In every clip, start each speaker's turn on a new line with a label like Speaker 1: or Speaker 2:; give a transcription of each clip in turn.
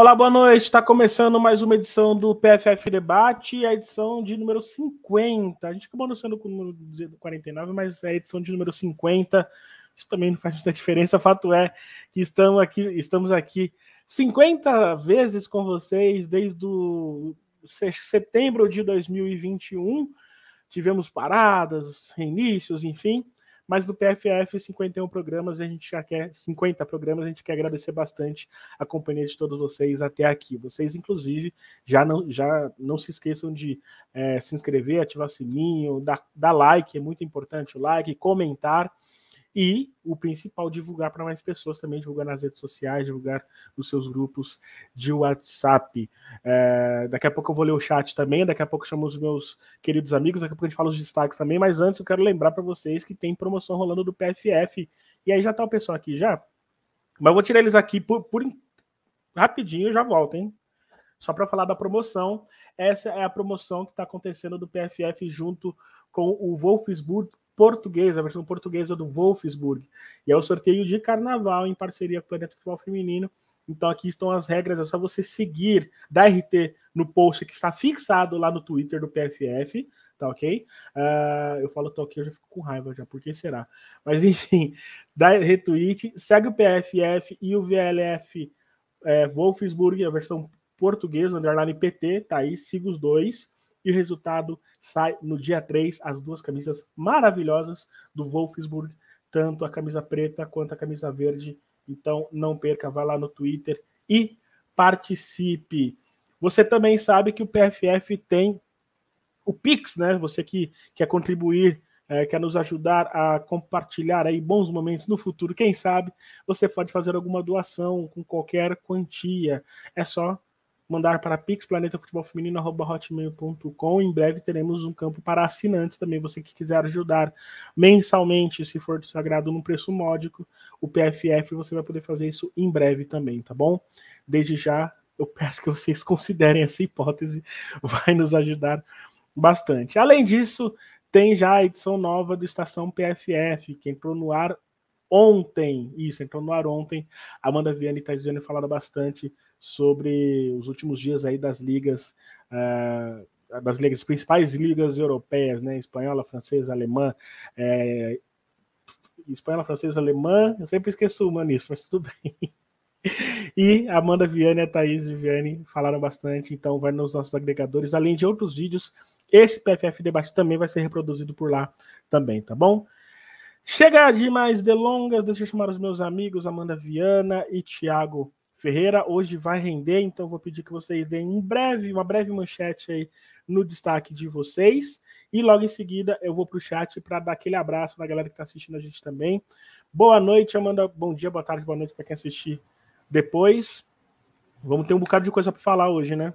Speaker 1: Olá, boa noite. Está começando mais uma edição do PFF Debate, a edição de número 50. A gente acabou anunciando com o número 49, mas é a edição de número 50. Isso também não faz muita diferença. O fato é que estamos aqui, estamos aqui 50 vezes com vocês desde o setembro de 2021. Tivemos paradas, reinícios, enfim mas do PFF 51 programas, a gente já quer 50 programas, a gente quer agradecer bastante a companhia de todos vocês até aqui. Vocês, inclusive, já não, já não se esqueçam de é, se inscrever, ativar sininho, dar, dar like, é muito importante o like, comentar. E o principal, divulgar para mais pessoas também, divulgar nas redes sociais, divulgar nos seus grupos de WhatsApp. É, daqui a pouco eu vou ler o chat também, daqui a pouco eu chamo os meus queridos amigos, daqui a pouco a gente fala os destaques também, mas antes eu quero lembrar para vocês que tem promoção rolando do PFF. E aí já tá o pessoal aqui já. Mas eu vou tirar eles aqui por, por rapidinho, eu já volto, hein? Só para falar da promoção. Essa é a promoção que está acontecendo do PFF junto com o Wolfsburg portuguesa, a versão portuguesa do Wolfsburg. E é o sorteio de carnaval em parceria com o Planeta Futebol Feminino. Então aqui estão as regras, é só você seguir da RT no post que está fixado lá no Twitter do PFF, tá ok? Uh, eu falo tô aqui, eu já fico com raiva já, por que será? Mas enfim, dá retweet, segue o PFF e o VLF é, Wolfsburg, a versão portuguesa, underline PT, tá aí, siga os dois e o resultado sai no dia 3, as duas camisas maravilhosas do Wolfsburg, tanto a camisa preta quanto a camisa verde. Então não perca, vá lá no Twitter e participe. Você também sabe que o PFF tem o Pix, né? Você que quer contribuir, é, quer nos ajudar a compartilhar aí bons momentos no futuro, quem sabe você pode fazer alguma doação com qualquer quantia. É só mandar para pixplanetafutebolfeminino.hotmail.com. Em breve teremos um campo para assinantes também. Você que quiser ajudar mensalmente, se for do seu agrado, num preço módico, o PFF, você vai poder fazer isso em breve também, tá bom? Desde já, eu peço que vocês considerem essa hipótese, vai nos ajudar bastante. Além disso, tem já a edição nova do Estação PFF, que entrou no ar ontem. Isso, entrou no ar ontem. Amanda Viana e Thais Viana falaram bastante sobre os últimos dias aí das ligas, uh, das ligas principais ligas europeias, né? Espanhola, francesa, alemã, é, espanhola, francesa, alemã, eu sempre esqueço uma nisso, mas tudo bem. E a Amanda Viane e a Thaís Viane falaram bastante, então vai nos nossos agregadores, além de outros vídeos. Esse PFF Debate também vai ser reproduzido por lá também, tá bom? Chega de mais delongas, deixa eu chamar os meus amigos Amanda Viana e Thiago Ferreira. Hoje vai render, então vou pedir que vocês deem um breve, uma breve manchete aí no destaque de vocês. E logo em seguida eu vou para o chat para dar aquele abraço na galera que está assistindo a gente também. Boa noite, Amanda. Bom dia, boa tarde, boa noite para quem assistir depois. Vamos ter um bocado de coisa para falar hoje, né?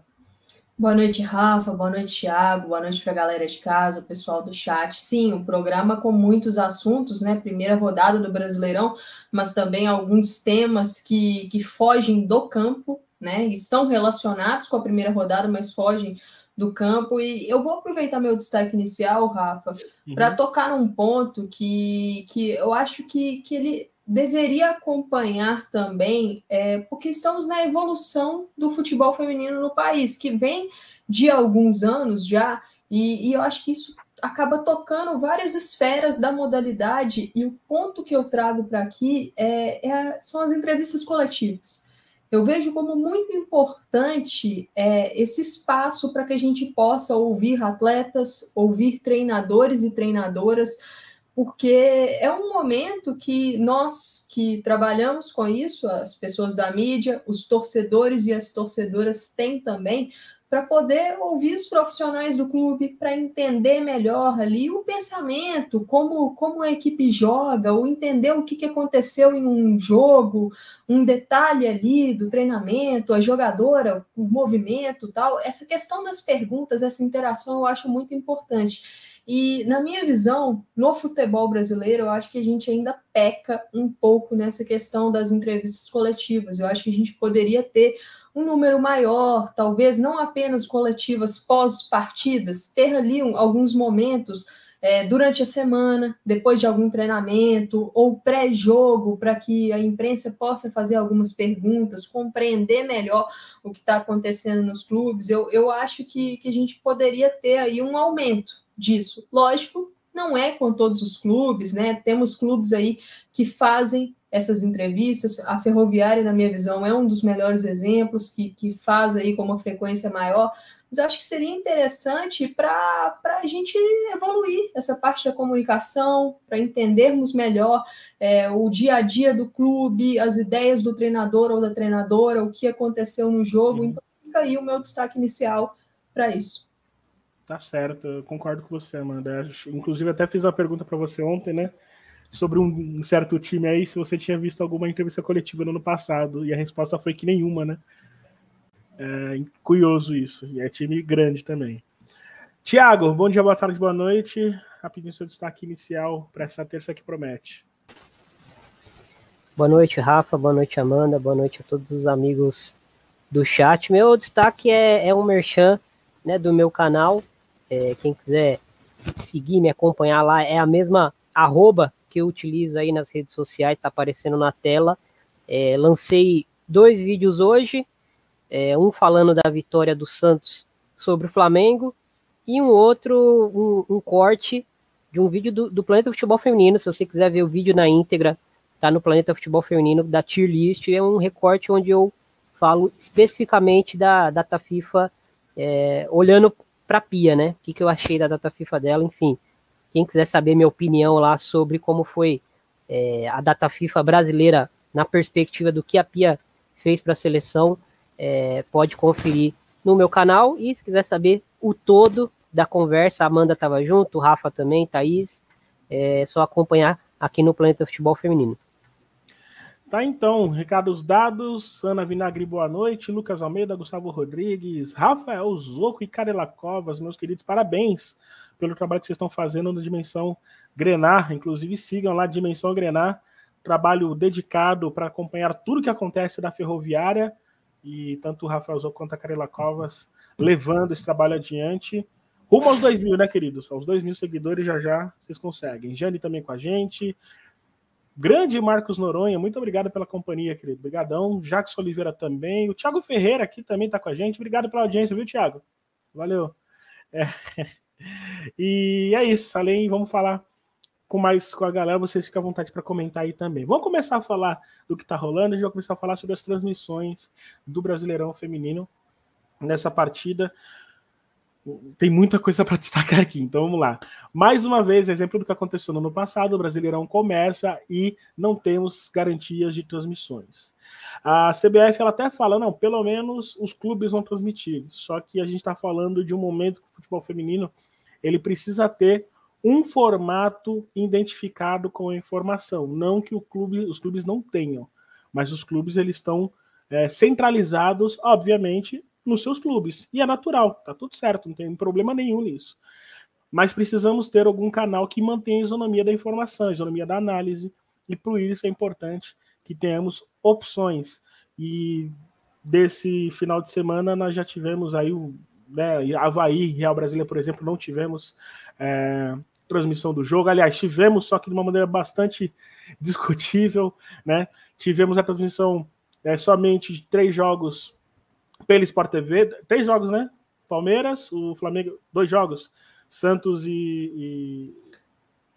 Speaker 2: Boa noite, Rafa. Boa noite, Thiago. Boa noite para a galera de casa, o pessoal do chat. Sim, um programa com muitos assuntos, né? Primeira rodada do Brasileirão, mas também alguns temas que, que fogem do campo, né? Estão relacionados com a primeira rodada, mas fogem do campo. E eu vou aproveitar meu destaque inicial, Rafa, uhum. para tocar num ponto que, que eu acho que, que ele deveria acompanhar também, é, porque estamos na evolução do futebol feminino no país, que vem de alguns anos já, e, e eu acho que isso acaba tocando várias esferas da modalidade, e o ponto que eu trago para aqui é, é, são as entrevistas coletivas. Eu vejo como muito importante é, esse espaço para que a gente possa ouvir atletas, ouvir treinadores e treinadoras, porque é um momento que nós que trabalhamos com isso, as pessoas da mídia, os torcedores e as torcedoras têm também, para poder ouvir os profissionais do clube, para entender melhor ali o pensamento, como, como a equipe joga, ou entender o que, que aconteceu em um jogo, um detalhe ali do treinamento, a jogadora, o movimento tal. Essa questão das perguntas, essa interação eu acho muito importante. E, na minha visão, no futebol brasileiro, eu acho que a gente ainda peca um pouco nessa questão das entrevistas coletivas. Eu acho que a gente poderia ter um número maior, talvez não apenas coletivas pós-partidas, ter ali um, alguns momentos é, durante a semana, depois de algum treinamento, ou pré-jogo, para que a imprensa possa fazer algumas perguntas, compreender melhor o que está acontecendo nos clubes. Eu, eu acho que, que a gente poderia ter aí um aumento disso. Lógico, não é com todos os clubes, né? Temos clubes aí que fazem essas entrevistas. A Ferroviária, na minha visão, é um dos melhores exemplos, que, que faz aí com uma frequência maior. Mas eu acho que seria interessante para a gente evoluir essa parte da comunicação, para entendermos melhor é, o dia a dia do clube, as ideias do treinador ou da treinadora, o que aconteceu no jogo. Uhum. Então, fica aí o meu destaque inicial para isso.
Speaker 1: Tá certo, eu concordo com você, Amanda. Inclusive, até fiz uma pergunta para você ontem, né? sobre um, certo time aí, se você tinha visto alguma entrevista coletiva no ano passado, e a resposta foi que nenhuma, né? É curioso isso, e é time grande também. Tiago, bom dia, boa tarde, boa noite. Rapidinho seu destaque inicial para essa terça que promete.
Speaker 3: Boa noite, Rafa, boa noite, Amanda, boa noite a todos os amigos do chat. Meu destaque é, é um merchan né, do meu canal. É, quem quiser seguir, me acompanhar lá, é a mesma arroba que eu utilizo aí nas redes sociais, está aparecendo na tela. É, lancei dois vídeos hoje, é, um falando da vitória do Santos sobre o Flamengo e um outro, um, um corte de um vídeo do, do, Planeta Futebol Feminino. Se você quiser ver o vídeo na íntegra, tá no Planeta Futebol Feminino da Tier List. É um recorte onde eu falo especificamente da data FIFA, é, olhando para Pia, né? O que, que eu achei da data FIFA dela, enfim. Quem quiser saber minha opinião lá sobre como foi é, a data FIFA brasileira na perspectiva do que a Pia fez para a seleção, é, pode conferir no meu canal. E se quiser saber o todo da conversa, a Amanda estava junto, o Rafa também, Thaís, é só acompanhar aqui no Planeta Futebol Feminino.
Speaker 1: Tá então, recados dados, Ana Vinagre, boa noite, Lucas Almeida, Gustavo Rodrigues, Rafael Zoco e Carela Covas, meus queridos, parabéns pelo trabalho que vocês estão fazendo no Dimensão Grenar. Inclusive, sigam lá Dimensão Grenar, trabalho dedicado para acompanhar tudo que acontece da ferroviária. E tanto o Rafael Zou quanto a Carela Covas levando esse trabalho adiante. Rumo aos 2 mil, né, queridos? Aos 2 mil seguidores já já vocês conseguem. Jane também com a gente. Grande Marcos Noronha, muito obrigado pela companhia, querido. Obrigadão. Jacques Oliveira também. O Thiago Ferreira aqui também está com a gente. Obrigado pela audiência, viu, Thiago? Valeu. É. E é isso. Além, vamos falar com mais com a galera, vocês ficam à vontade para comentar aí também. Vamos começar a falar do que está rolando, a gente vai começar a falar sobre as transmissões do Brasileirão Feminino nessa partida tem muita coisa para destacar aqui, então vamos lá. Mais uma vez, exemplo do que aconteceu no ano passado, o Brasileirão começa e não temos garantias de transmissões. A CBF ela até fala, não, pelo menos os clubes vão transmitir, só que a gente está falando de um momento que o futebol feminino ele precisa ter um formato identificado com a informação, não que o clube, os clubes não tenham, mas os clubes eles estão é, centralizados, obviamente, nos seus clubes. E é natural, tá tudo certo, não tem problema nenhum nisso. Mas precisamos ter algum canal que mantenha a isonomia da informação, a isonomia da análise, e por isso é importante que tenhamos opções. E desse final de semana nós já tivemos aí o né, Havaí, Real Brasília, por exemplo, não tivemos é, transmissão do jogo. Aliás, tivemos, só que de uma maneira bastante discutível, né? Tivemos a transmissão é, somente de três jogos pela Sport TV, três jogos, né? Palmeiras, o Flamengo, dois jogos, Santos e, e,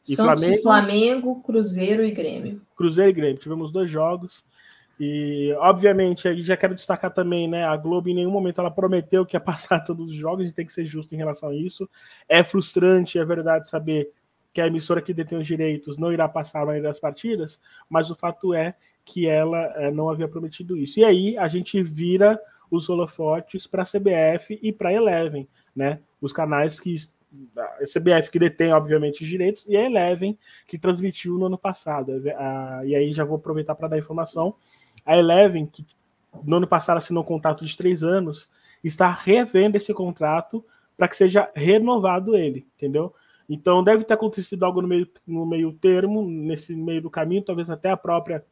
Speaker 2: e Santos, Flamengo. Flamengo, Cruzeiro e Grêmio.
Speaker 1: Cruzeiro e Grêmio, tivemos dois jogos. E, obviamente, aí já quero destacar também, né? A Globo em nenhum momento ela prometeu que ia passar todos os jogos, gente tem que ser justo em relação a isso. É frustrante, é verdade, saber que a emissora que detém os direitos não irá passar a maioria das partidas, mas o fato é que ela é, não havia prometido isso. E aí a gente vira os holofotes para a CBF e para a Eleven, né? Os canais que a CBF que detém, obviamente, os direitos, e a Eleven, que transmitiu no ano passado. e aí já vou aproveitar para dar informação. A Eleven, que no ano passado assinou um contrato de três anos, está revendo esse contrato para que seja renovado ele, entendeu? Então deve ter acontecido algo no meio, no meio termo, nesse meio do caminho, talvez até a própria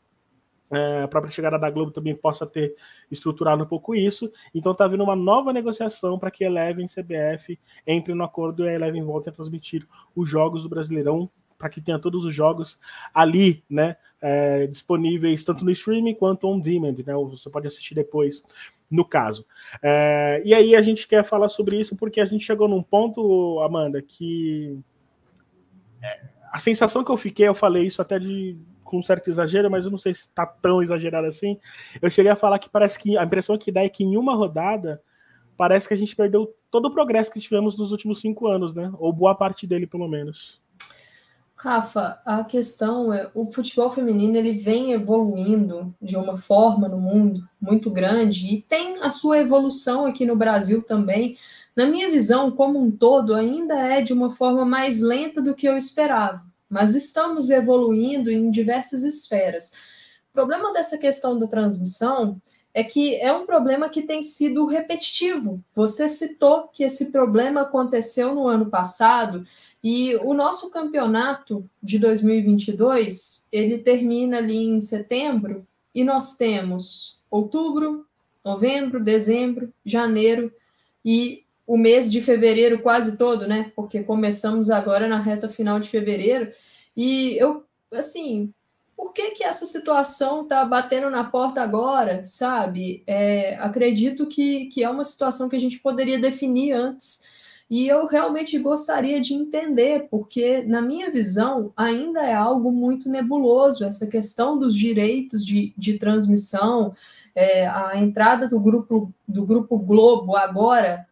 Speaker 1: é, a própria chegada da Globo também possa ter estruturado um pouco isso. Então está havendo uma nova negociação para que Eleven e CBF entrem no acordo e a Eleven volte a transmitir os jogos do Brasileirão para que tenha todos os jogos ali, né, é, disponíveis tanto no streaming quanto on demand, né, você pode assistir depois, no caso. É, e aí a gente quer falar sobre isso porque a gente chegou num ponto, Amanda, que é, a sensação que eu fiquei, eu falei isso até de com certo exagero, mas eu não sei se está tão exagerado assim. Eu cheguei a falar que parece que a impressão que dá é que em uma rodada parece que a gente perdeu todo o progresso que tivemos nos últimos cinco anos, né? Ou boa parte dele, pelo menos.
Speaker 2: Rafa, a questão é o futebol feminino ele vem evoluindo de uma forma no mundo muito grande e tem a sua evolução aqui no Brasil também. Na minha visão, como um todo, ainda é de uma forma mais lenta do que eu esperava, mas estamos evoluindo em diversas esferas. O problema dessa questão da transmissão é que é um problema que tem sido repetitivo. Você citou que esse problema aconteceu no ano passado e o nosso campeonato de 2022, ele termina ali em setembro e nós temos outubro, novembro, dezembro, janeiro e o mês de fevereiro quase todo, né? Porque começamos agora na reta final de fevereiro. E eu, assim, por que que essa situação tá batendo na porta agora, sabe? É, acredito que, que é uma situação que a gente poderia definir antes e eu realmente gostaria de entender, porque, na minha visão, ainda é algo muito nebuloso essa questão dos direitos de, de transmissão, é, a entrada do grupo, do grupo Globo agora,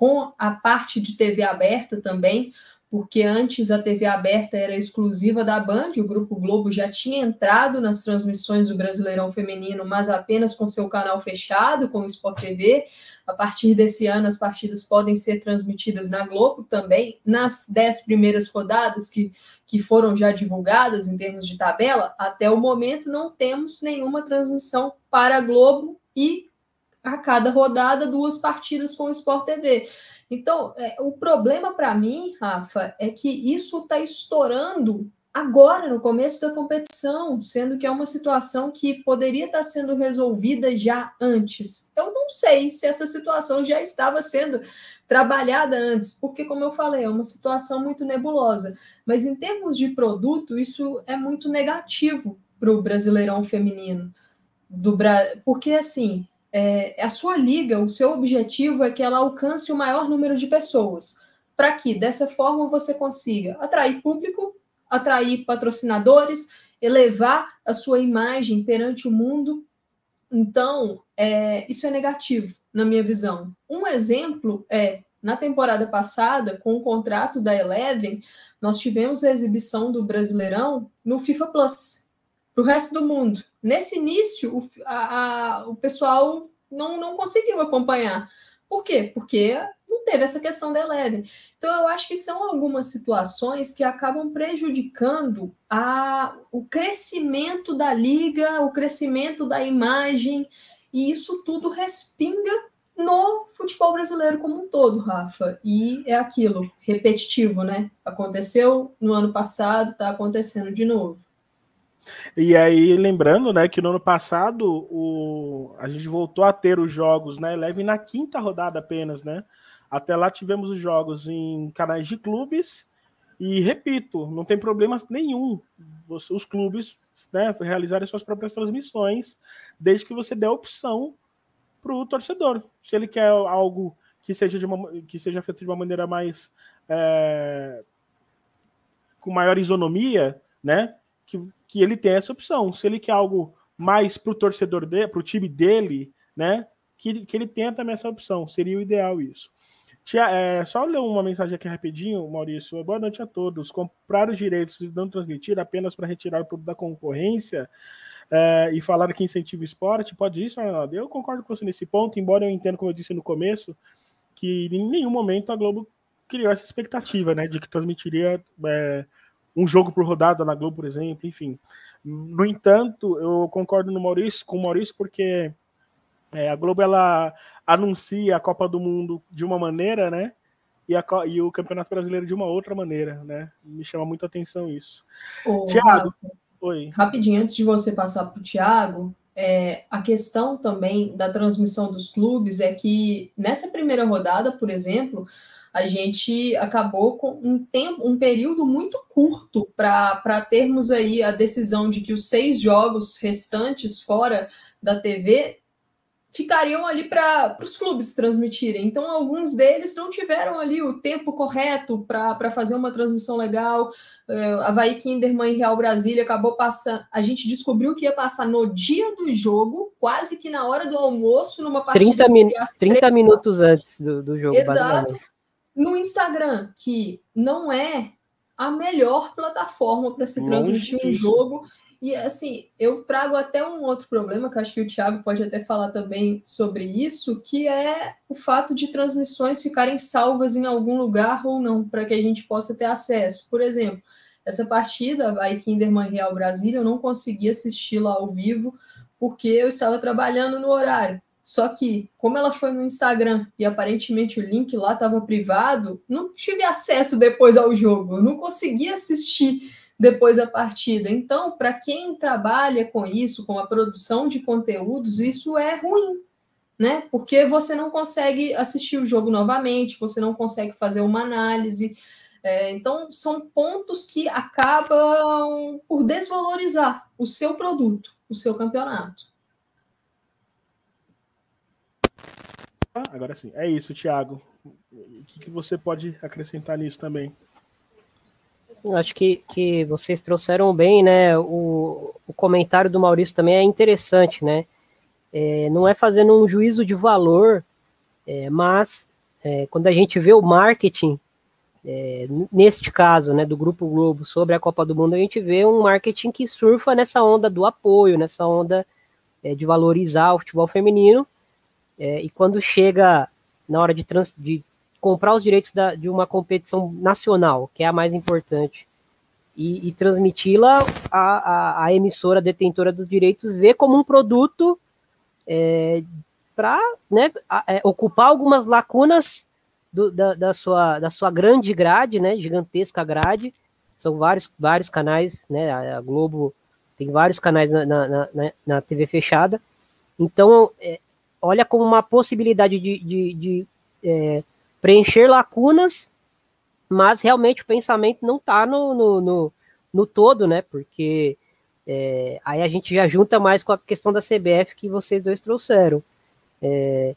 Speaker 2: com a parte de TV aberta também, porque antes a TV aberta era exclusiva da Band, o Grupo Globo já tinha entrado nas transmissões do Brasileirão Feminino, mas apenas com seu canal fechado, com o Sport TV. A partir desse ano, as partidas podem ser transmitidas na Globo também. Nas dez primeiras rodadas que, que foram já divulgadas em termos de tabela, até o momento não temos nenhuma transmissão para a Globo e a cada rodada duas partidas com o Sport TV. Então, é, o problema para mim, Rafa, é que isso está estourando agora, no começo da competição, sendo que é uma situação que poderia estar tá sendo resolvida já antes. Eu não sei se essa situação já estava sendo trabalhada antes, porque, como eu falei, é uma situação muito nebulosa. Mas em termos de produto, isso é muito negativo para o brasileirão feminino. Do Bra... Porque, assim, é, a sua liga, o seu objetivo é que ela alcance o maior número de pessoas, para que dessa forma você consiga atrair público, atrair patrocinadores, elevar a sua imagem perante o mundo. Então, é, isso é negativo, na minha visão. Um exemplo é na temporada passada, com o contrato da Eleven, nós tivemos a exibição do Brasileirão no FIFA Plus para o resto do mundo. Nesse início, o, a, a, o pessoal não, não conseguiu acompanhar. Por quê? Porque não teve essa questão da Eleven. Então, eu acho que são algumas situações que acabam prejudicando a, o crescimento da liga, o crescimento da imagem, e isso tudo respinga no futebol brasileiro como um todo, Rafa. E é aquilo, repetitivo, né? Aconteceu no ano passado, está acontecendo de novo.
Speaker 1: E aí, lembrando, né, que no ano passado o, a gente voltou a ter os jogos, né, leve na quinta rodada apenas, né? Até lá tivemos os jogos em canais de clubes e repito, não tem problema nenhum os clubes, né, realizarem suas próprias transmissões, desde que você dê a opção para o torcedor. Se ele quer algo que seja de uma, que seja feito de uma maneira mais é, com maior isonomia, né? Que, que ele tem essa opção. Se ele quer algo mais para o torcedor dele, para o time dele, né? Que, que ele tenha também essa opção. Seria o ideal isso. Tia, é, só ler uma mensagem aqui rapidinho, Maurício. Boa noite a todos. Comprar os direitos de não transmitir apenas para retirar o produto da concorrência é, e falar que incentiva o esporte, pode isso, Arnaldo? Eu concordo com você nesse ponto, embora eu entenda, como eu disse no começo, que em nenhum momento a Globo criou essa expectativa, né, de que transmitiria é, um jogo por rodada na Globo, por exemplo, enfim. No entanto, eu concordo no Maurício, com o Maurício, porque é, a Globo ela anuncia a Copa do Mundo de uma maneira, né? E, a, e o Campeonato Brasileiro de uma outra maneira, né? Me chama muita atenção isso.
Speaker 2: Tiago. Oi. Rapidinho, antes de você passar para o Thiago, é, a questão também da transmissão dos clubes é que nessa primeira rodada, por exemplo, a gente acabou com um tempo, um período muito curto para termos aí a decisão de que os seis jogos restantes fora da TV ficariam ali para os clubes transmitirem. Então, alguns deles não tiveram ali o tempo correto para fazer uma transmissão legal. Uh, Havaí Kinderman e Real Brasília acabou passando. A gente descobriu que ia passar no dia do jogo, quase que na hora do almoço, numa
Speaker 3: partida 30, min 30 minutos antes do, do jogo.
Speaker 2: Exato. No Instagram, que não é a melhor plataforma para se transmitir um jogo e assim, eu trago até um outro problema, que acho que o Thiago pode até falar também sobre isso, que é o fato de transmissões ficarem salvas em algum lugar ou não, para que a gente possa ter acesso. Por exemplo, essa partida, vai Kinderman Real Brasília, eu não consegui assisti-la ao vivo, porque eu estava trabalhando no horário. Só que, como ela foi no Instagram e aparentemente o link lá estava privado, não tive acesso depois ao jogo, eu não consegui assistir depois da partida. Então, para quem trabalha com isso, com a produção de conteúdos, isso é ruim, né? Porque você não consegue assistir o jogo novamente, você não consegue fazer uma análise. É, então, são pontos que acabam por desvalorizar o seu produto, o seu campeonato.
Speaker 1: Ah, agora sim, é isso, Thiago. O que você pode acrescentar nisso também?
Speaker 3: Acho que, que vocês trouxeram bem, né? O, o comentário do Maurício também é interessante, né? É, não é fazendo um juízo de valor, é, mas é, quando a gente vê o marketing, é, neste caso, né, do Grupo Globo sobre a Copa do Mundo, a gente vê um marketing que surfa nessa onda do apoio, nessa onda é, de valorizar o futebol feminino, é, e quando chega na hora de, trans, de comprar os direitos da, de uma competição nacional, que é a mais importante, e, e transmiti-la a, a, a, emissora detentora dos direitos vê como um produto é, para né, é, ocupar algumas lacunas do, da, da, sua, da sua grande grade, né, gigantesca grade. São vários, vários canais, né, a Globo tem vários canais na, na, na, na TV fechada. Então, é, olha como uma possibilidade de, de, de é, preencher lacunas, mas realmente o pensamento não está no, no, no, no, todo, né? Porque é, aí a gente já junta mais com a questão da CBF que vocês dois trouxeram. É,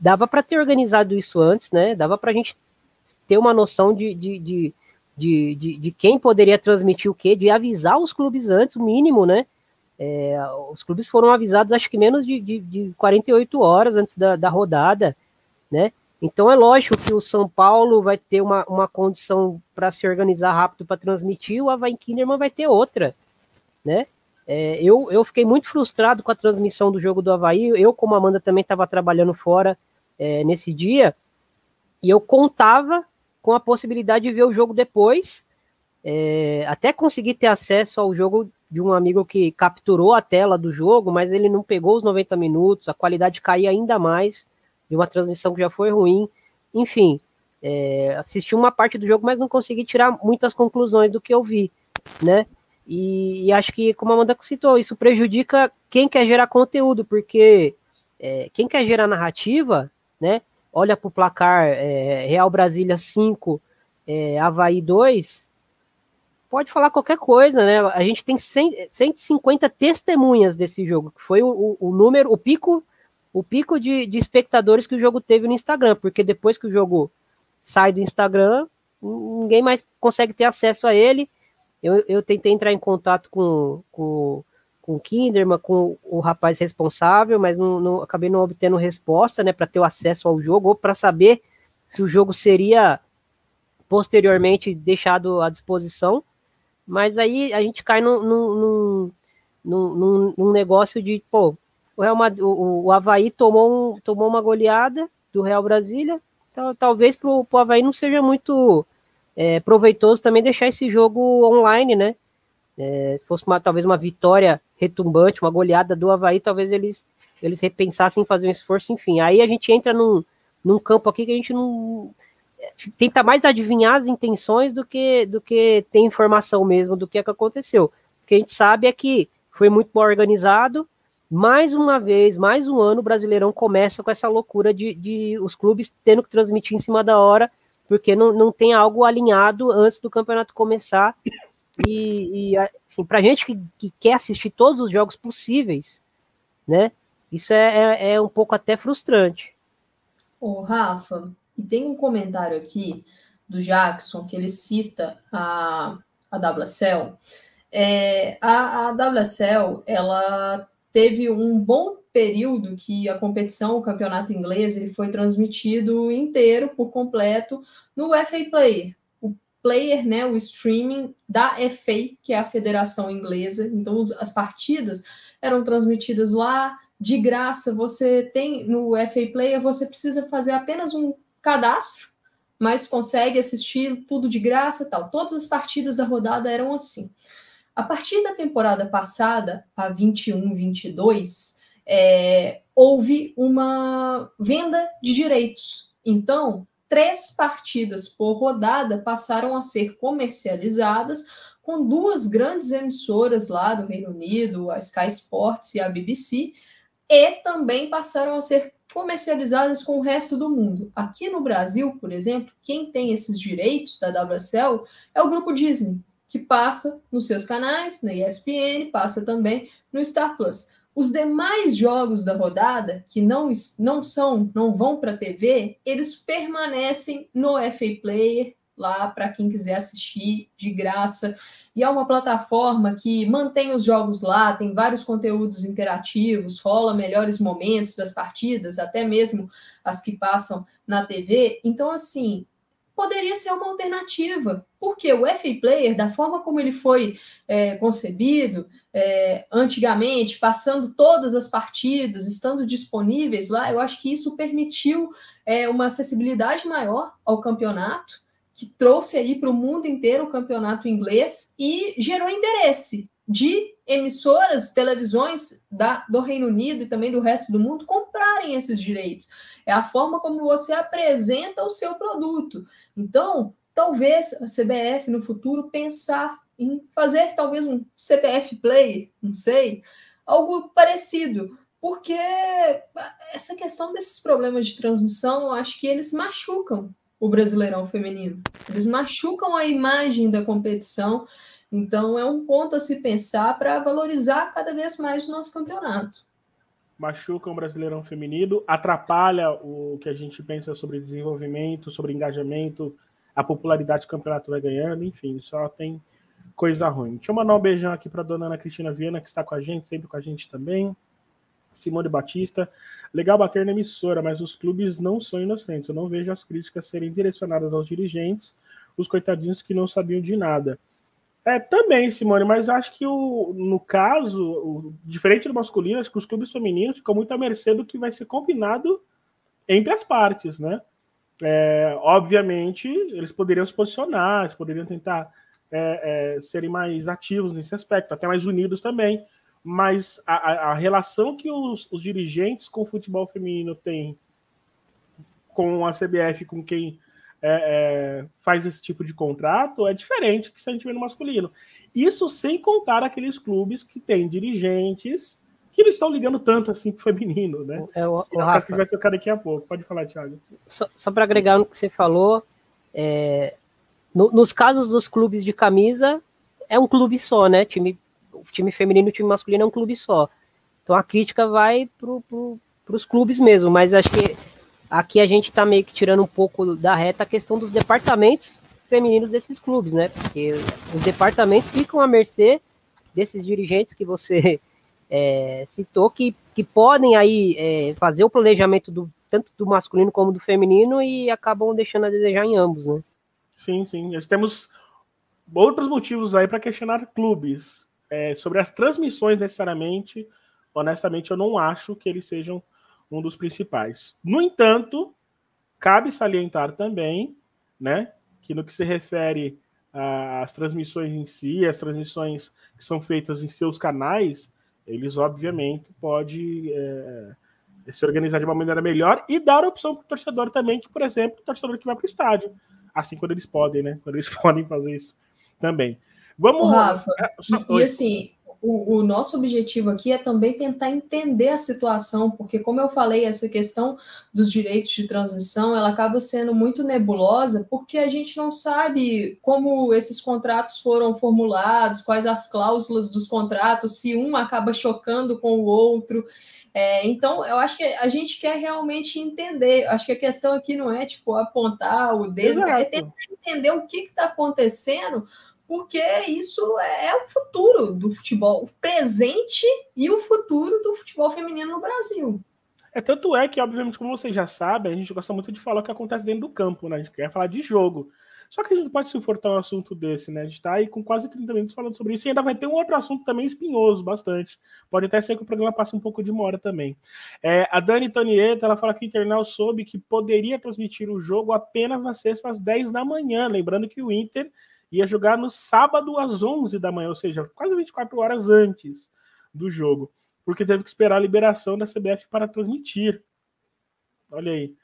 Speaker 3: dava para ter organizado isso antes, né? Dava para a gente ter uma noção de, de, de, de, de, de quem poderia transmitir o quê, de avisar os clubes antes, o mínimo, né? É, os clubes foram avisados, acho que menos de, de, de 48 horas antes da, da rodada, né? Então é lógico que o São Paulo vai ter uma, uma condição para se organizar rápido para transmitir, o Havaí Kinderman vai ter outra, né? É, eu, eu fiquei muito frustrado com a transmissão do jogo do Havaí, eu como Amanda também estava trabalhando fora é, nesse dia, e eu contava com a possibilidade de ver o jogo depois, é, até conseguir ter acesso ao jogo de um amigo que capturou a tela do jogo, mas ele não pegou os 90 minutos, a qualidade caía ainda mais, de uma transmissão que já foi ruim. Enfim, é, assisti uma parte do jogo, mas não consegui tirar muitas conclusões do que eu vi, né? E, e acho que, como a Amanda citou, isso prejudica quem quer gerar conteúdo, porque é, quem quer gerar narrativa, né? Olha para o placar é, Real Brasília 5, é, Havaí 2, pode falar qualquer coisa, né? A gente tem 100, 150 testemunhas desse jogo, que foi o, o, número, o pico o pico de, de espectadores que o jogo teve no Instagram, porque depois que o jogo sai do Instagram, ninguém mais consegue ter acesso a ele. Eu, eu tentei entrar em contato com, com, com o Kinderman, com o rapaz responsável, mas não, não acabei não obtendo resposta, né, para ter o acesso ao jogo ou para saber se o jogo seria posteriormente deixado à disposição. Mas aí a gente cai num, num, num, num negócio de, pô, o, Real Madrid, o, o Havaí tomou, um, tomou uma goleada do Real Brasília. Então, talvez para o Havaí não seja muito é, proveitoso também deixar esse jogo online, né? É, se fosse uma, talvez uma vitória retumbante, uma goleada do Havaí, talvez eles, eles repensassem em fazer um esforço, enfim. Aí a gente entra num, num campo aqui que a gente não tenta mais adivinhar as intenções do que do que ter informação mesmo do que, é que aconteceu. O que a gente sabe é que foi muito mal organizado. Mais uma vez, mais um ano, o Brasileirão começa com essa loucura de, de os clubes tendo que transmitir em cima da hora, porque não, não tem algo alinhado antes do campeonato começar. E, e assim, para gente que, que, quer assistir todos os jogos possíveis, né? Isso é, é, é um pouco até frustrante.
Speaker 2: Ô, Rafa, e tem um comentário aqui do Jackson que ele cita a, a WSL. É, a, a WSL, ela teve um bom período que a competição, o campeonato inglês, ele foi transmitido inteiro, por completo, no FA Player. O player, né, o streaming da FA, que é a federação inglesa. Então, as partidas eram transmitidas lá, de graça. Você tem no FA Player, você precisa fazer apenas um cadastro, mas consegue assistir tudo de graça tal. Todas as partidas da rodada eram assim. A partir da temporada passada, a 21-22, é, houve uma venda de direitos. Então, três partidas por rodada passaram a ser comercializadas com duas grandes emissoras lá do Reino Unido, a Sky Sports e a BBC, e também passaram a ser comercializadas com o resto do mundo. Aqui no Brasil, por exemplo, quem tem esses direitos da WSL é o grupo Disney que passa nos seus canais, na ESPN, passa também no Star Plus. Os demais jogos da rodada, que não, não são, não vão para a TV, eles permanecem no FA Player, lá para quem quiser assistir de graça. E é uma plataforma que mantém os jogos lá, tem vários conteúdos interativos, rola melhores momentos das partidas, até mesmo as que passam na TV. Então, assim, poderia ser uma alternativa, porque o FA Player, da forma como ele foi é, concebido é, antigamente, passando todas as partidas, estando disponíveis lá, eu acho que isso permitiu é, uma acessibilidade maior ao campeonato, que trouxe aí para o mundo inteiro o campeonato inglês e gerou interesse de emissoras, televisões da, do Reino Unido e também do resto do mundo comprarem esses direitos. É a forma como você apresenta o seu produto. Então, talvez a CBF no futuro pensar em fazer talvez um CPF Play, não sei, algo parecido, porque essa questão desses problemas de transmissão, eu acho que eles machucam o Brasileirão feminino. Eles machucam a imagem da competição então, é um ponto a se pensar para valorizar cada vez mais o nosso campeonato.
Speaker 1: Machuca o Brasileirão Feminino, atrapalha o que a gente pensa sobre desenvolvimento, sobre engajamento, a popularidade que o campeonato vai ganhando, enfim, só tem coisa ruim. Deixa eu mandar um beijão aqui para dona Ana Cristina Viana, que está com a gente, sempre com a gente também. Simone Batista. Legal bater na emissora, mas os clubes não são inocentes. Eu não vejo as críticas serem direcionadas aos dirigentes, os coitadinhos que não sabiam de nada. É, também, Simone, mas acho que o, no caso, o, diferente do masculino, acho que os clubes femininos ficam muito à mercê do que vai ser combinado entre as partes, né? É, obviamente, eles poderiam se posicionar, eles poderiam tentar é, é, serem mais ativos nesse aspecto, até mais unidos também, mas a, a relação que os, os dirigentes com o futebol feminino têm com a CBF, com quem é, é, faz esse tipo de contrato é diferente que se a gente vê no masculino. Isso sem contar aqueles clubes que têm dirigentes que não estão ligando tanto assim pro feminino, né?
Speaker 3: É, o, o Rafa,
Speaker 1: que vai tocar daqui a pouco. Pode falar, Thiago.
Speaker 3: Só, só para agregar no que você falou, é, no, nos casos dos clubes de camisa, é um clube só, né? Time, time feminino e o time masculino é um clube só. Então a crítica vai para pro, os clubes mesmo, mas acho que Aqui a gente está meio que tirando um pouco da reta a questão dos departamentos femininos desses clubes, né? Porque os departamentos ficam à mercê desses dirigentes que você é, citou, que, que podem aí é, fazer o planejamento do, tanto do masculino como do feminino e acabam deixando a desejar em ambos, né?
Speaker 1: Sim, sim. Nós temos outros motivos aí para questionar clubes. É, sobre as transmissões, necessariamente, honestamente, eu não acho que eles sejam um dos principais. No entanto, cabe salientar também, né, que no que se refere às transmissões em si, as transmissões que são feitas em seus canais, eles obviamente podem é, se organizar de uma maneira melhor e dar opção para o torcedor também, que, por exemplo, o torcedor que vai para o estádio, assim quando eles podem, né? Quando eles podem fazer isso também.
Speaker 2: Vamos. Rafa, é, e, e assim, o, o, nosso objetivo aqui é também tentar entender a situação, porque, como eu falei, essa questão dos direitos de transmissão ela acaba sendo muito nebulosa, porque a gente não sabe como esses contratos foram formulados, quais as cláusulas dos contratos, se um acaba chocando com o outro. É, então, eu acho que a gente quer realmente entender. Acho que a questão aqui não é tipo apontar o dedo, é Exato. é tentar entender o que está acontecendo porque isso é o futuro do futebol, o presente e o futuro do futebol feminino no Brasil.
Speaker 1: É tanto é que, obviamente, como vocês já sabem, a gente gosta muito de falar o que acontece dentro do campo, né? A gente quer falar de jogo. Só que a gente pode se furtar um assunto desse, né? A gente tá aí com quase 30 minutos falando sobre isso e ainda vai ter um outro assunto também espinhoso, bastante. Pode até ser que o programa passe um pouco de uma hora também. É, a Dani Tonieta, ela fala que o Internal soube que poderia transmitir o jogo apenas na sexta às 10 da manhã. Lembrando que o Inter ia jogar no sábado às 11 da manhã, ou seja, quase 24 horas antes do jogo, porque teve que esperar a liberação da CBF para transmitir. Olha aí.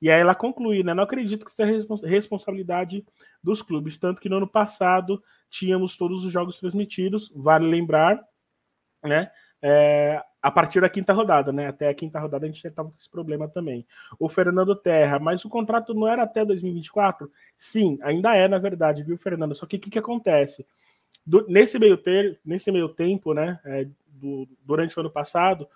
Speaker 1: E aí ela conclui, né? Não acredito que seja responsabilidade dos clubes, tanto que no ano passado tínhamos todos os jogos transmitidos, vale lembrar, né? É, a partir da quinta rodada, né? Até a quinta rodada a gente já estava com esse problema também. O Fernando Terra, mas o contrato não era até 2024? Sim, ainda é, na verdade, viu, Fernando? Só que o que, que acontece? Do, nesse, meio ter, nesse meio tempo, né? É, do, durante o ano passado,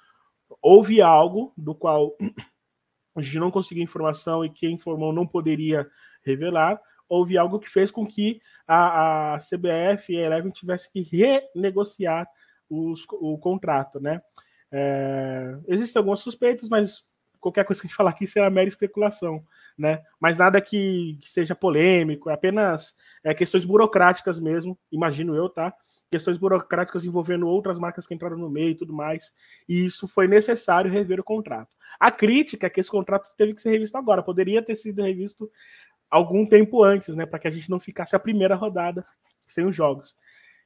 Speaker 1: houve algo do qual a gente não conseguiu informação e quem informou não poderia revelar. Houve algo que fez com que a, a CBF e a Eleven tivessem que renegociar os, o contrato, né? É, existem algumas suspeitas, mas qualquer coisa que a gente falar aqui será mera especulação, né? Mas nada que, que seja polêmico, é apenas é, questões burocráticas mesmo, imagino eu, tá? Questões burocráticas envolvendo outras marcas que entraram no meio e tudo mais. E isso foi necessário rever o contrato. A crítica é que esse contrato teve que ser revisto agora, poderia ter sido revisto algum tempo antes, né? Para que a gente não ficasse a primeira rodada sem os jogos.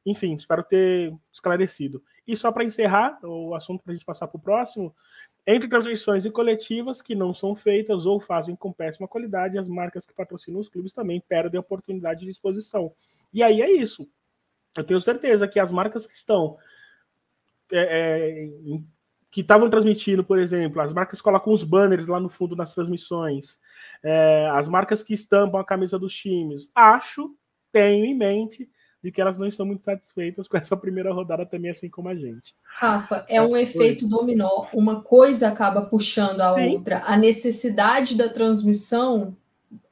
Speaker 1: Enfim, espero ter esclarecido. E só para encerrar o assunto para a gente passar para o próximo, entre transmissões e coletivas que não são feitas ou fazem com péssima qualidade, as marcas que patrocinam os clubes também perdem a oportunidade de exposição. E aí é isso. Eu tenho certeza que as marcas que estão é, é, que estavam transmitindo, por exemplo, as marcas colocam os banners lá no fundo das transmissões, é, as marcas que estampam a camisa dos times, acho, tenho em mente de que elas não estão muito satisfeitas com essa primeira rodada também, assim como a gente.
Speaker 2: Rafa, é um efeito dominó. Uma coisa acaba puxando a Sim. outra. A necessidade da transmissão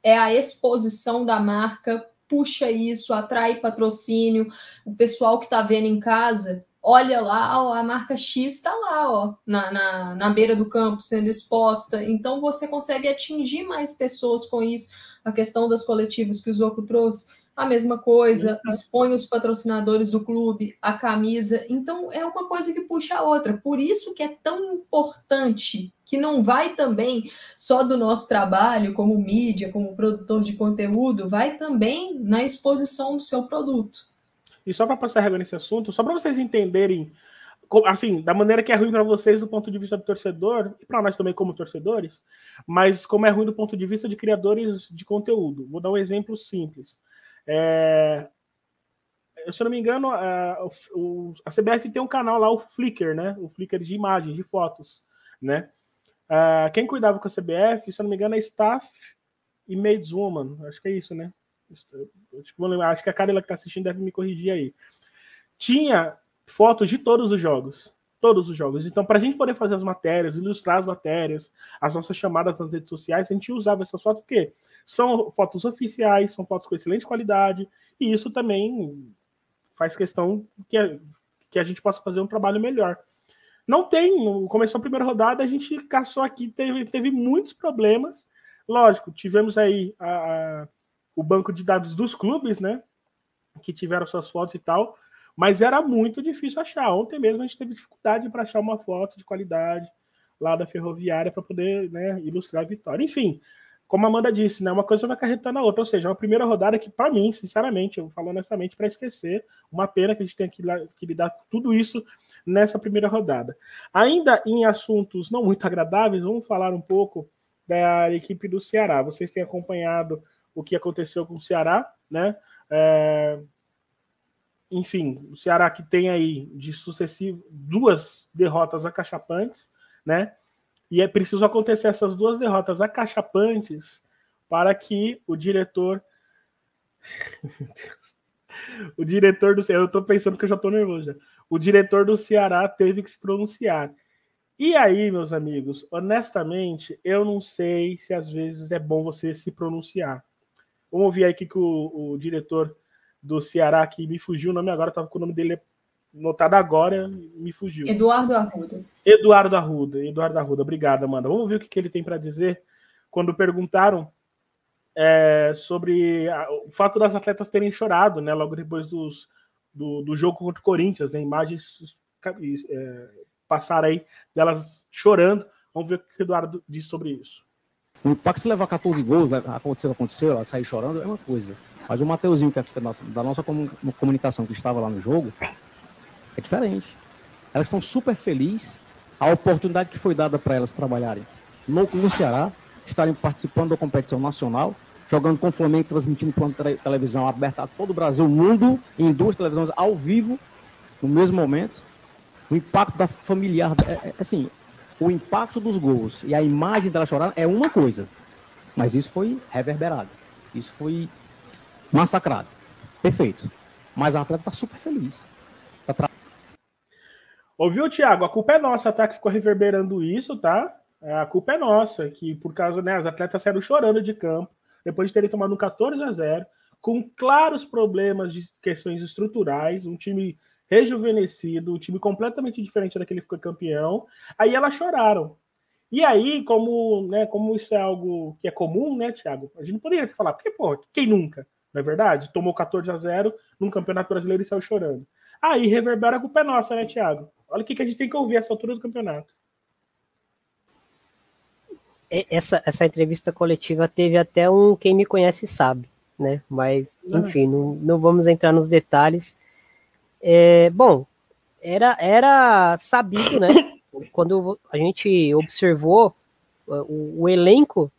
Speaker 2: é a exposição da marca, puxa isso, atrai patrocínio. O pessoal que está vendo em casa olha lá, ó, a marca X está lá, ó, na, na, na beira do campo sendo exposta. Então você consegue atingir mais pessoas com isso. A questão das coletivas que o Zoco trouxe a mesma coisa, expõe os patrocinadores do clube, a camisa. Então é uma coisa que puxa a outra. Por isso que é tão importante que não vai também só do nosso trabalho como mídia, como produtor de conteúdo, vai também na exposição do seu produto.
Speaker 1: E só para passar régua nesse assunto, só para vocês entenderem assim, da maneira que é ruim para vocês do ponto de vista do torcedor, e para nós também como torcedores, mas como é ruim do ponto de vista de criadores de conteúdo. Vou dar um exemplo simples. É, se eu não me engano, a, o, a CBF tem um canal lá, o Flickr, né? O Flickr de imagens, de fotos, né? Uh, quem cuidava com a CBF, se eu não me engano, é Staff e Maids Woman. Acho que é isso, né? Acho que a Carla que está assistindo deve me corrigir aí. Tinha fotos de todos os jogos todos os jogos. Então, para a gente poder fazer as matérias, ilustrar as matérias, as nossas chamadas nas redes sociais, a gente usava essas fotos porque são fotos oficiais, são fotos com excelente qualidade, e isso também faz questão que a, que a gente possa fazer um trabalho melhor. Não tem, começou a primeira rodada, a gente caçou aqui, teve, teve muitos problemas. Lógico, tivemos aí a, a, o banco de dados dos clubes, né? Que tiveram suas fotos e tal, mas era muito difícil achar. Ontem mesmo a gente teve dificuldade para achar uma foto de qualidade lá da ferroviária para poder né, ilustrar a vitória. Enfim, como a Amanda disse, né, uma coisa vai acarretando a outra. Ou seja, é uma primeira rodada que, para mim, sinceramente, eu falo honestamente, para esquecer, uma pena que a gente tenha que, que lidar com tudo isso nessa primeira rodada. Ainda em assuntos não muito agradáveis, vamos falar um pouco da equipe do Ceará. Vocês têm acompanhado o que aconteceu com o Ceará, né? É, enfim, o Ceará que tem aí de sucessivo duas derrotas acachapantes, né? E é preciso acontecer essas duas derrotas acachapantes para que o diretor. o diretor do Ceará. Eu tô pensando que eu já tô nervoso. Já. O diretor do Ceará teve que se pronunciar. E aí, meus amigos, honestamente, eu não sei se às vezes é bom você se pronunciar. Vamos ouvir aí o que, que o, o diretor do Ceará, que me fugiu o nome agora, estava com o nome dele notado agora, me fugiu.
Speaker 2: Eduardo Arruda.
Speaker 1: Eduardo Arruda, Eduardo Arruda, obrigado, Amanda. Vamos ver o que, que ele tem para dizer quando perguntaram é, sobre a, o fato das atletas terem chorado, né, logo depois dos, do, do jogo contra o Corinthians, né, imagens é, passaram aí delas chorando. Vamos ver o que o Eduardo disse sobre isso.
Speaker 4: O impacto se levar 14 gols, né, aconteceu, aconteceu, ela sair chorando, é uma coisa. Mas o Mateuzinho, que é da nossa comunicação, que estava lá no jogo, é diferente. Elas estão super felizes. A oportunidade que foi dada para elas trabalharem no, no Ceará, estarem participando da competição nacional, jogando com o Flamengo, transmitindo por uma televisão aberta a todo o Brasil, mundo, em duas televisões ao vivo, no mesmo momento. O impacto da familiar, é, é, assim, o impacto dos gols e a imagem dela chorar é uma coisa, mas isso foi reverberado. Isso foi massacrado. Perfeito. Mas a atleta está super feliz. Tá tra...
Speaker 1: Ouviu, Thiago? A culpa é nossa, tá? Que ficou reverberando isso, tá? É, a culpa é nossa, que por causa, né, as atletas saíram chorando de campo, depois de terem tomado um 14 a 0 com claros problemas de questões estruturais, um time rejuvenescido, um time completamente diferente daquele que foi campeão. Aí elas choraram. E aí, como, né, como isso é algo que é comum, né, Thiago? A gente não poderia falar, porque, pô, quem nunca? não é verdade? Tomou 14 a 0 num campeonato brasileiro e saiu chorando. Aí reverbera a culpa é nossa, né, Thiago? Olha o que, que a gente tem que ouvir essa altura do campeonato.
Speaker 3: Essa, essa entrevista coletiva teve até um quem me conhece sabe, né? Mas, ah. enfim, não, não vamos entrar nos detalhes. É, bom, era, era sabido, né? Quando a gente observou o, o elenco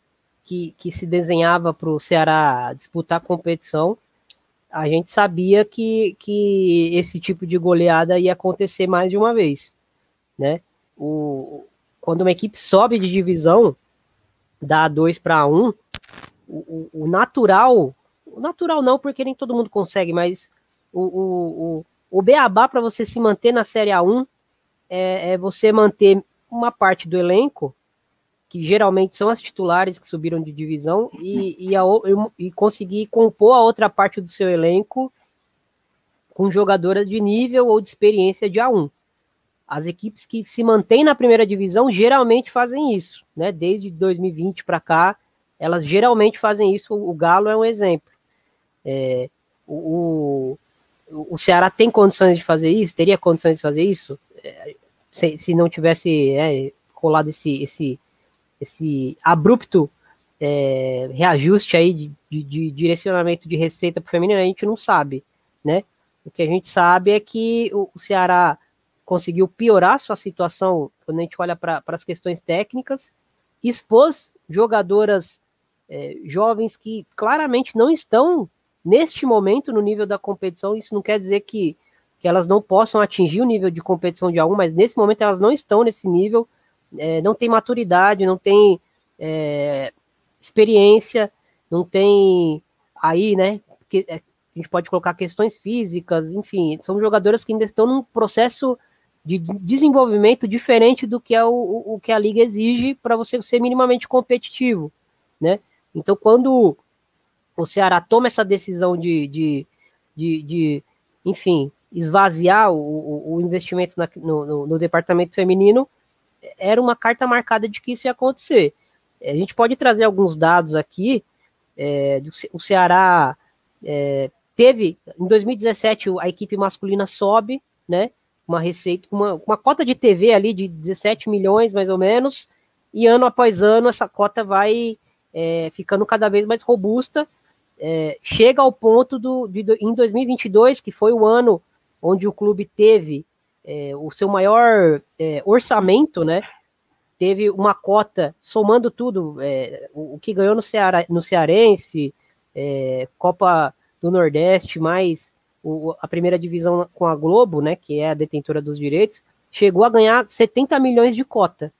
Speaker 3: que, que se desenhava para o Ceará disputar a competição, a gente sabia que, que esse tipo de goleada ia acontecer mais de uma vez, né? O, quando uma equipe sobe de divisão, da 2 para 1, o, o, natural, o natural não, porque nem todo mundo consegue, mas o, o, o, beabá para você se manter na Série A1 é, é você manter uma parte do elenco que geralmente são as titulares que subiram de divisão, e, e, a, e conseguir compor a outra parte do seu elenco com jogadoras de nível ou de experiência de A1. As equipes que se mantêm na primeira divisão geralmente fazem isso, né? Desde 2020 para cá, elas geralmente fazem isso. O Galo é um exemplo. É, o, o, Ceará tem condições de fazer isso? Teria condições de fazer isso? É, se, se não tivesse é, colado esse, esse esse abrupto é, reajuste aí de, de, de, direcionamento de receita para o feminino, a gente não sabe, né? O que a gente sabe é que o, o Ceará conseguiu piorar sua situação quando a gente olha para as questões técnicas, expôs jogadoras é, jovens que claramente não estão neste momento no nível da competição. Isso não quer dizer que, que elas não possam atingir o nível de competição de algum, mas nesse momento elas não estão nesse nível é, não tem maturidade, não tem é, experiência, não tem aí, né? Que, é, a gente pode colocar questões físicas, enfim, são jogadoras que ainda estão num processo de desenvolvimento diferente do que é o, o que a liga exige para você ser minimamente competitivo, né? Então, quando o Ceará toma essa decisão de, de, de, de enfim, esvaziar o, o investimento na, no, no, no, departamento feminino, era uma carta marcada de que isso ia acontecer. A gente pode trazer alguns dados aqui. É, o Ceará é, teve, em 2017, a equipe masculina sobe, né? Uma receita, uma, uma cota de TV ali de 17 milhões, mais ou menos, e ano após ano essa cota vai é, ficando cada vez mais robusta. É, chega ao ponto do, de, em 2022, que foi o ano onde o clube teve é, o seu maior é, orçamento, né? Teve uma cota, somando tudo, é, o, o, que ganhou no, Ceará, no Cearense, é, Copa do Nordeste, mais o, a primeira divisão com a Globo, né, que é a detentora dos direitos, chegou a ganhar 70 milhões de cota,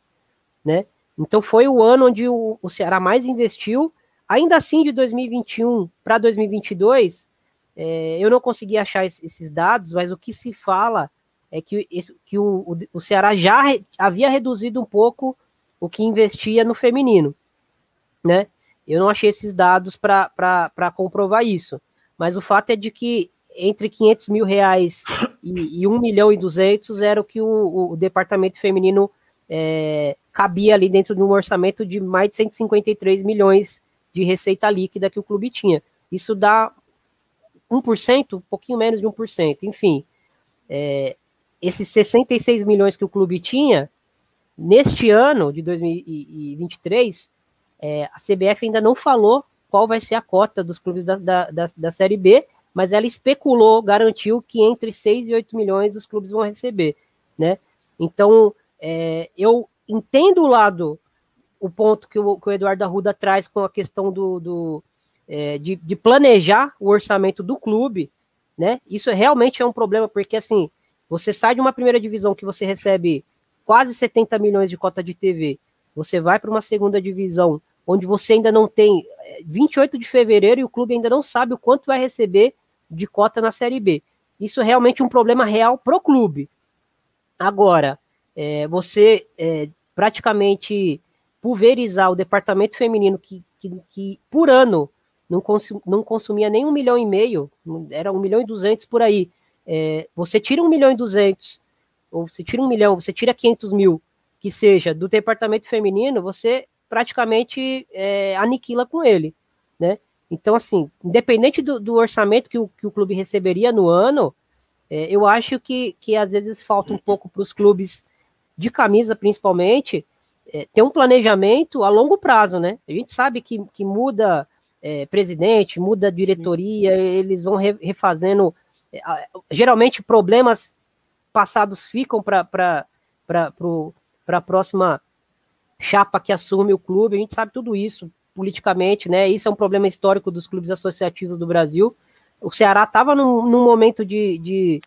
Speaker 3: né? Então foi o ano onde o, o Ceará mais investiu. Ainda assim, de 2021 para 2022, é, eu não consegui achar esses dados, mas o que se fala é que, esse, que o, o, Ceará já re, havia reduzido um pouco o que investia no feminino, né? Eu não achei esses dados para comprovar isso, mas o fato é de que entre 500 mil reais e, e 1 milhão e 200 era o que o, o departamento feminino é, cabia ali dentro de um orçamento de mais de 153 milhões de receita líquida que o clube tinha. Isso dá 1%, um pouquinho menos de 1%, enfim. É, esses 66 milhões que o clube tinha, neste ano de 2023, é, a CBF ainda não falou qual vai ser a cota dos clubes da, da, da, da Série B, mas ela especulou, garantiu que entre 6 e 8 milhões os clubes vão receber, né? Então, é, eu entendo o lado, o ponto que o, que o Eduardo Arruda traz com a questão do, do é, de, de, planejar o orçamento do clube, né? Isso realmente é um problema, porque assim, você sai de uma primeira divisão que você recebe quase 70 milhões de cota de TV, você vai para uma segunda divisão onde você ainda não tem 28 é, de fevereiro e o clube ainda não sabe o quanto vai receber de cota na Série B. Isso é realmente um problema real pro clube. Agora, é, você é, praticamente pulverizar o departamento feminino que, que, que por ano não, consum, não, consumia nem um milhão e meio, era um milhão e duzentos por aí. É, você tira um milhão e duzentos, ou você tira um milhão, você tira 500 mil, que seja, do departamento feminino, você praticamente é, aniquila com ele, né? Então, assim, independente do, do orçamento que o, que o clube receberia no ano, é, eu acho que, que às vezes falta um pouco para os clubes de camisa principalmente, é, ter um planejamento a longo prazo, né? A gente sabe que, que muda é, presidente, muda diretoria, Sim. eles vão re, refazendo. É, geralmente problemas passados ficam para a próxima chapa que assume o clube, a gente sabe tudo isso politicamente, né? Isso é um problema histórico dos clubes associativos do Brasil. O Ceará estava num, num, momento de, de,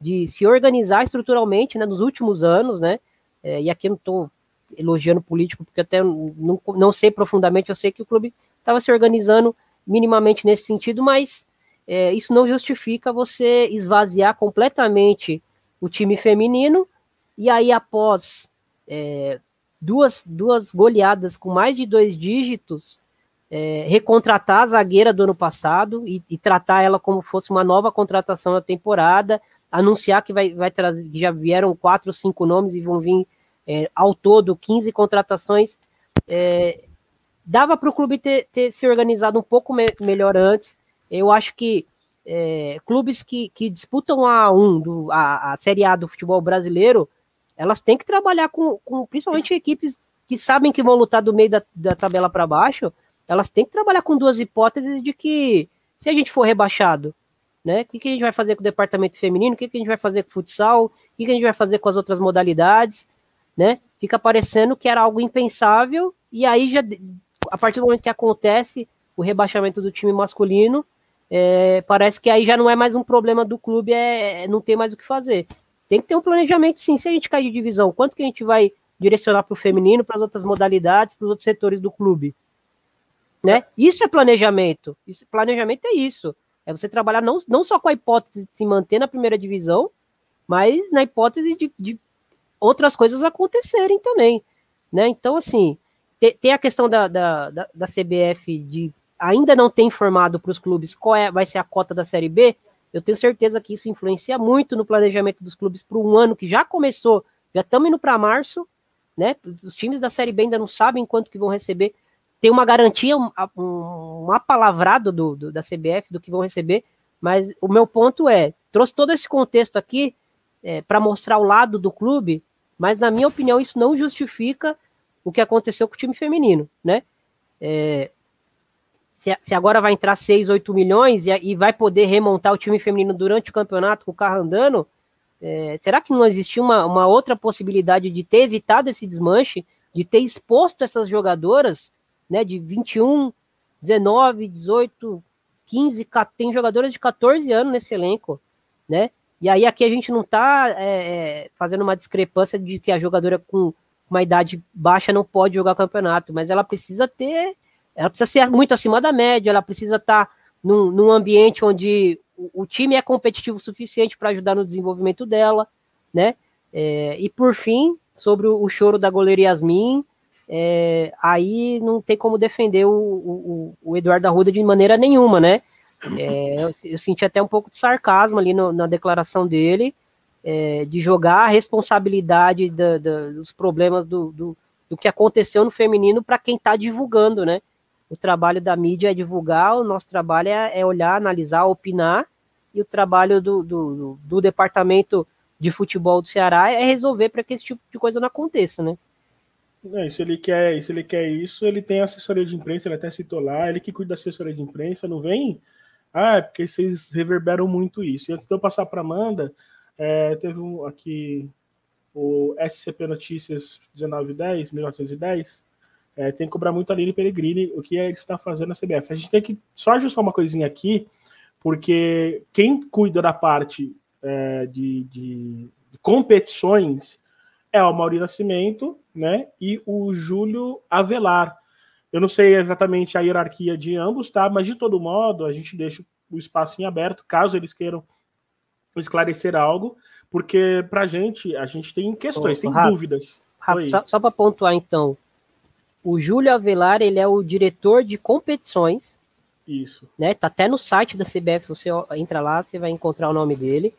Speaker 3: de, se organizar estruturalmente né, nos últimos anos, né? É, e aqui eu não estou elogiando político, porque até não, não sei profundamente, eu sei que o clube estava se organizando minimamente nesse sentido, mas é, isso não justifica você esvaziar completamente o time feminino e aí após é, duas, duas goleadas com mais de dois dígitos, é, recontratar a zagueira do ano passado e, e, tratar ela como fosse uma nova contratação da temporada, anunciar que vai, vai trazer, que já vieram quatro, cinco nomes e vão vir é, ao todo 15 contratações, é, dava para o clube ter, ter, se organizado um pouco me melhor antes. Eu acho que é, clubes que, que disputam a A1, do, a, a Série A do futebol brasileiro, elas têm que trabalhar com, com principalmente equipes que sabem que vão lutar do meio da, da tabela para baixo, elas têm que trabalhar com duas hipóteses de que se a gente for rebaixado, né, o que, que a gente vai fazer com o departamento feminino, o que, que a gente vai fazer com o futsal, o que, que a gente vai fazer com as outras modalidades, né? Fica parecendo que era algo impensável, e aí já, a partir do momento que acontece o rebaixamento do time masculino, é, parece que aí já não é mais um problema do clube, é, é não ter mais o que fazer. Tem que ter um planejamento, sim, se a gente cair de divisão, quanto que a gente vai direcionar para o feminino, para as outras modalidades, para os outros setores do clube? Né? Isso é planejamento. Isso, planejamento é isso. É você trabalhar não, não só com a hipótese de se manter na primeira divisão, mas na hipótese de, de outras coisas acontecerem também, né? Então, assim, tem, a questão da, da, da, da, CBF de ainda não ter informado para os clubes qual é, vai ser a cota da Série B. Eu tenho certeza que isso influencia muito no planejamento dos clubes para um ano que já começou, já estamos indo para março, né? Os times da Série B ainda não sabem quanto que vão receber. Tem uma garantia, um, um, um apalavrado do, do, da CBF do que vão receber, mas o meu ponto é, trouxe todo esse contexto aqui é, para mostrar o lado do clube, mas na minha opinião isso não justifica o que aconteceu com o time feminino, né? É, se, se, agora vai entrar 6, 8 milhões e, e, vai poder remontar o time feminino durante o campeonato com o carro andando, é, será que não existia uma, uma outra possibilidade de ter evitado esse desmanche, de ter exposto essas jogadoras, né, de 21, 19, 18, 15, tem jogadoras de 14 anos nesse elenco, né? E aí aqui a gente não está é, é, fazendo uma discrepância de que a jogadora com uma idade baixa não pode jogar campeonato, mas ela precisa ter, ela precisa ser muito acima da média, ela precisa estar tá num, num ambiente onde o, o, time é competitivo o suficiente para ajudar no desenvolvimento dela, né? É, e por fim, sobre o, o, choro da goleira Yasmin, é, aí não tem como defender o, o, o Eduardo Arruda de maneira nenhuma, né? É, eu, eu, senti até um pouco de sarcasmo ali no, na declaração dele, é, de jogar a responsabilidade da, da, dos problemas do, do, do, que aconteceu no feminino para quem está divulgando, né? O trabalho da mídia é divulgar, o nosso trabalho é, é olhar, analisar, opinar, e o trabalho do, do, do departamento de futebol do Ceará é resolver para que esse tipo de coisa não aconteça, né?
Speaker 1: Se ele quer, se ele quer isso, ele tem assessoria de imprensa, ele até citou lá, ele que cuida da assessoria de imprensa, não vem ah, é porque vocês reverberam muito isso. E antes de eu passar para Amanda, é, teve um aqui o SCP Notícias 1910, 1910, é, tem que cobrar muito a Lili Peregrini o que ele está fazendo na CBF. A gente tem que só ajustar uma coisinha aqui, porque quem cuida da parte é, de, de, competições é o Mauri Nascimento né, e o Júlio Avelar. Eu não sei exatamente a hierarquia de ambos, tá? Mas de todo modo, a gente deixa o espaço em aberto, caso eles queiram esclarecer algo, porque para a gente, a gente tem questões, Ô, tem dúvidas.
Speaker 3: Rafa, só, só para pontuar então, o Júlio Avelar, ele é o diretor de competições.
Speaker 1: Isso.
Speaker 3: Né? Tá até no site da CBF, você entra lá, você vai encontrar o nome dele.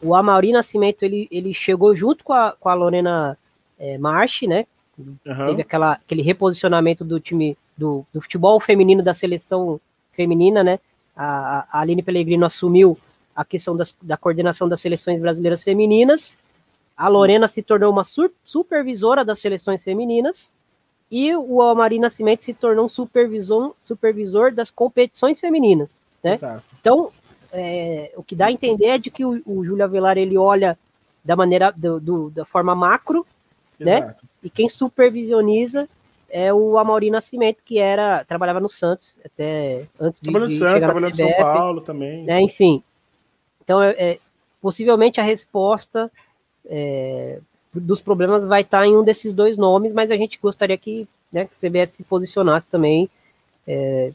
Speaker 3: O Amauri Nascimento, ele, ele chegou junto com a, com a Lorena é, Marchi, né? Uhum. Teve aquela, aquele reposicionamento do time do, do, futebol feminino da seleção feminina, né? A, a Aline Pellegrino assumiu a questão das, da coordenação das seleções brasileiras femininas. A Lorena se tornou uma sur, supervisora das seleções femininas. E o Amari Nascimento se tornou um supervisor, supervisor das competições femininas. Né? Então, é, o que dá a entender é de que o, o Júlio Avelar ele olha da maneira do, do, da forma macro? Exato. né? E quem supervisioniza é o Amaury Nascimento, que era trabalhava no Santos até antes de,
Speaker 1: trabalhando
Speaker 3: de
Speaker 1: Santos, trabalhando no São Paulo também.
Speaker 3: Né? Enfim, então é, é, possivelmente a resposta é, dos problemas vai estar em um desses dois nomes, mas a gente gostaria que, né, que a CBF se posicionasse também. É,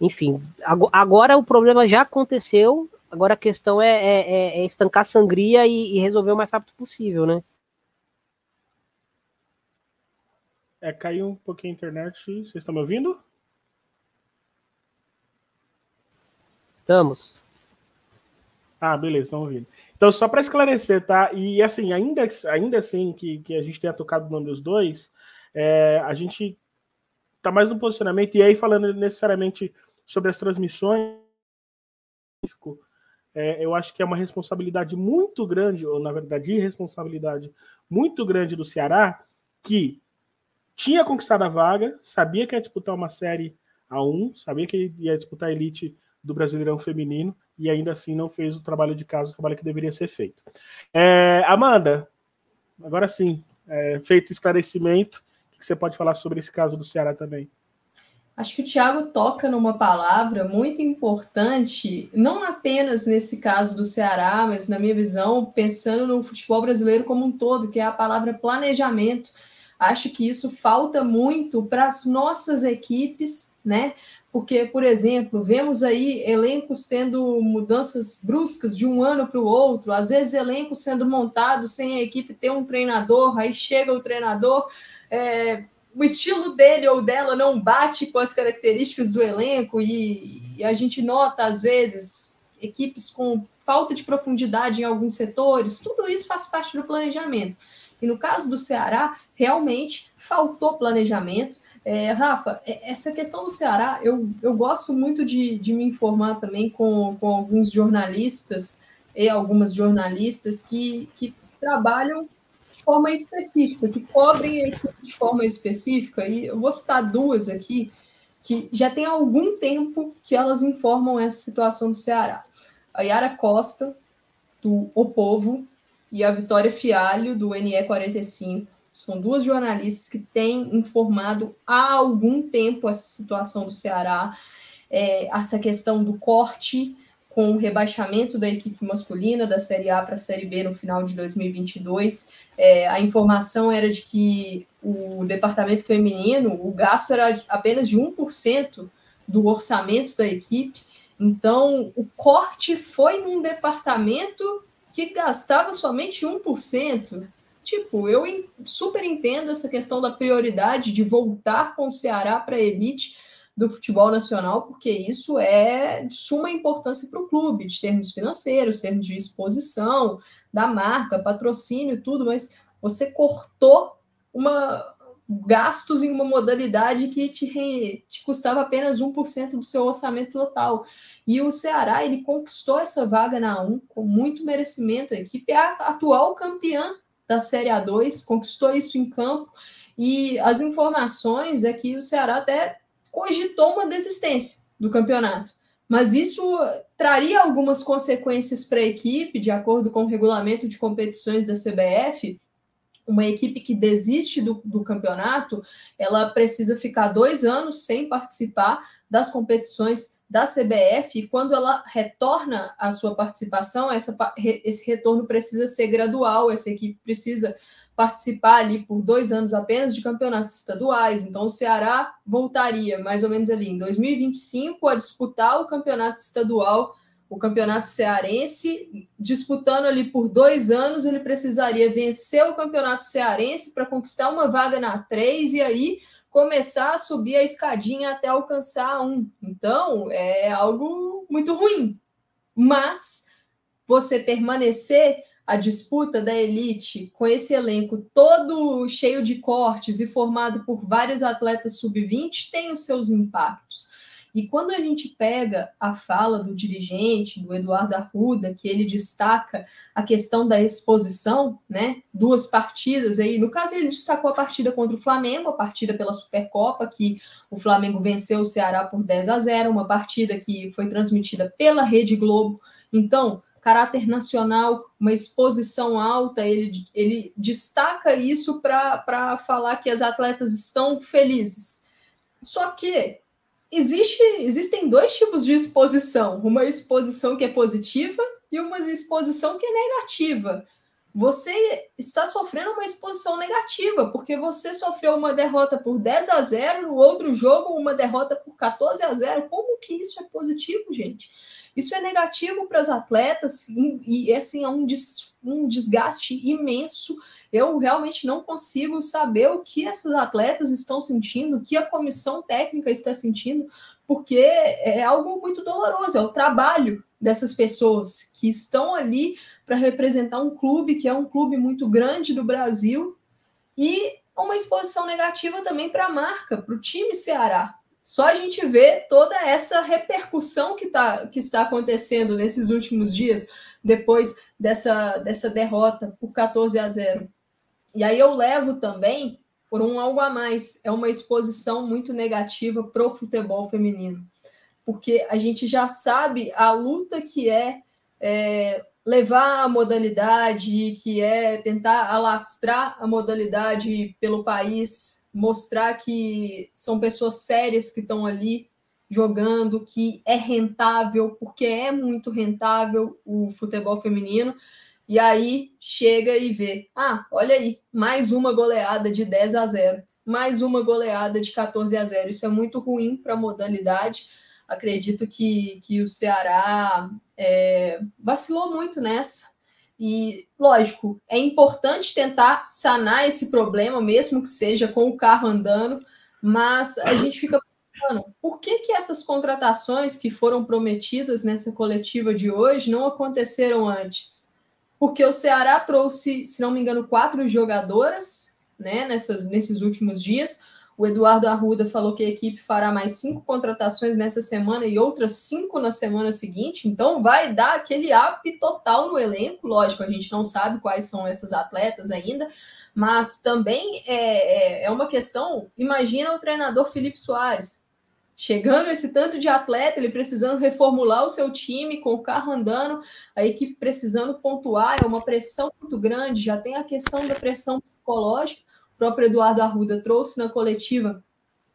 Speaker 3: enfim, agora o problema já aconteceu, agora a questão é, é, é estancar a sangria e, e resolver o mais rápido possível, né?
Speaker 1: É, caiu um pouquinho a internet. Vocês estão me ouvindo?
Speaker 3: Estamos.
Speaker 1: Ah, beleza, estão ouvindo. Então, só para esclarecer, tá? E assim, ainda, ainda assim que, que a gente tenha tocado o nome dos dois, é, a gente tá mais no posicionamento, e aí falando necessariamente sobre as transmissões, é, eu acho que é uma responsabilidade muito grande, ou na verdade, irresponsabilidade muito grande do Ceará, que tinha conquistado a vaga, sabia que ia disputar uma série A1, sabia que ia disputar a elite do Brasileirão Feminino e ainda assim não fez o trabalho de casa, o trabalho que deveria ser feito. É, Amanda, agora sim, é, feito esclarecimento, o que você pode falar sobre esse caso do Ceará também?
Speaker 2: Acho que o Thiago toca numa palavra muito importante, não apenas nesse caso do Ceará, mas na minha visão, pensando no futebol brasileiro como um todo, que é a palavra planejamento Acho que isso falta muito para as nossas equipes, né? Porque, por exemplo, vemos aí elencos tendo mudanças bruscas de um ano para o outro, às vezes elencos sendo montados sem a equipe ter um treinador, aí chega o treinador, é, o estilo dele ou dela não bate com as características do elenco, e, e a gente nota, às vezes, equipes com falta de profundidade em alguns setores, tudo isso faz parte do planejamento. E no caso do Ceará, realmente faltou planejamento. É, Rafa, é, essa questão do Ceará, eu, eu gosto muito de, de me informar também com, com alguns jornalistas e algumas jornalistas que, que trabalham de forma específica, que cobrem a equipe de forma específica, e eu vou citar duas aqui, que já tem algum tempo que elas informam essa situação do Ceará. A Yara Costa, do O Povo, e a Vitória Fialho, do NE45. São duas jornalistas que têm informado há algum tempo essa situação do Ceará, é, essa questão do corte com o rebaixamento da equipe masculina da Série A para a Série B no final de 2022. É, a informação era de que o departamento feminino, o gasto era apenas de 1% do orçamento da equipe. Então, o corte foi num departamento que gastava somente 1%. Tipo, eu super entendo essa questão da prioridade de voltar com o Ceará para a elite do futebol nacional, porque isso é de suma importância para o clube, de termos financeiros, termos de exposição da marca, patrocínio, tudo, mas você cortou uma gastos em uma modalidade que te, re, te custava apenas 1% do seu orçamento total. E o Ceará, ele conquistou essa vaga na 1 com muito merecimento. A equipe é a atual campeã da Série A2, conquistou isso em campo. E as informações é que o Ceará até cogitou uma desistência do campeonato. Mas isso traria algumas consequências para a equipe, de acordo com o regulamento de competições da CBF. Uma equipe que desiste do, do campeonato, ela precisa ficar dois anos sem participar das competições da CBF, e quando ela retorna à sua participação, essa, esse retorno precisa ser gradual, essa equipe precisa participar ali por dois anos apenas de campeonatos estaduais. Então, o Ceará voltaria mais ou menos ali em 2025 a disputar o campeonato estadual, o campeonato cearense, disputando ali por dois anos, ele precisaria vencer o campeonato cearense para conquistar uma vaga na 3 e aí começar a subir a escadinha até alcançar 1. Então, é algo muito ruim. Mas você permanecer a disputa da elite com esse elenco todo cheio de cortes e formado por vários atletas sub-20 tem os seus impactos. E quando a gente pega a fala do dirigente, do Eduardo Arruda, que ele destaca a questão da exposição, né? Duas partidas aí, no caso ele destacou a partida contra o Flamengo, a partida pela Supercopa, que o Flamengo venceu o Ceará por 10 a 0, uma partida que foi transmitida pela Rede Globo. Então, caráter nacional, uma exposição alta, ele, ele destaca isso para falar que as atletas estão felizes. Só que existe, existem dois tipos de exposição: uma exposição que é positiva e uma exposição que é negativa. Você está sofrendo uma exposição negativa, porque você sofreu uma derrota por 10 a 0, no outro jogo, uma derrota por 14 a 0. Como que isso é positivo, gente? Isso é negativo para as atletas e, assim, é um, des, um desgaste imenso. Eu realmente não consigo saber o que essas atletas estão sentindo, o que a comissão técnica está sentindo, porque é algo muito doloroso, é o trabalho dessas pessoas que estão ali para representar um clube que é um clube muito grande do Brasil e uma exposição negativa também para a marca, para o time Ceará, só a gente vê toda essa repercussão que, tá, que está acontecendo nesses últimos dias, depois dessa, dessa derrota por 14 a 0. E aí eu levo também por um algo a mais, é uma exposição muito negativa para o futebol feminino, porque a gente já sabe a luta que é, é levar a modalidade, que é tentar alastrar a modalidade pelo país, mostrar que são pessoas sérias que estão ali jogando, que é rentável, porque é muito rentável o futebol feminino. E aí chega e vê: ah, olha aí, mais uma goleada de 10 a 0, mais uma goleada de 14 a 0. Isso é muito ruim para a modalidade acredito que, que o Ceará é, vacilou muito nessa. E, lógico, é importante tentar sanar esse problema, mesmo que seja com o carro andando, mas a gente fica pensando, por que, que essas contratações que foram prometidas nessa coletiva de hoje não aconteceram antes? Porque o Ceará trouxe, se não me engano, quatro jogadoras né, nessas, nesses últimos dias, o Eduardo Arruda falou que a equipe fará mais cinco contratações nessa semana e outras cinco na semana seguinte. Então, vai dar aquele up total no elenco. Lógico, a gente não sabe quais são essas atletas ainda, mas também é, é, é uma questão. Imagina o treinador Felipe Soares. Chegando esse tanto de atleta, ele precisando reformular o seu time com o carro andando, a equipe precisando pontuar, é uma pressão muito grande. Já tem a questão da pressão psicológica próprio Eduardo Arruda trouxe na coletiva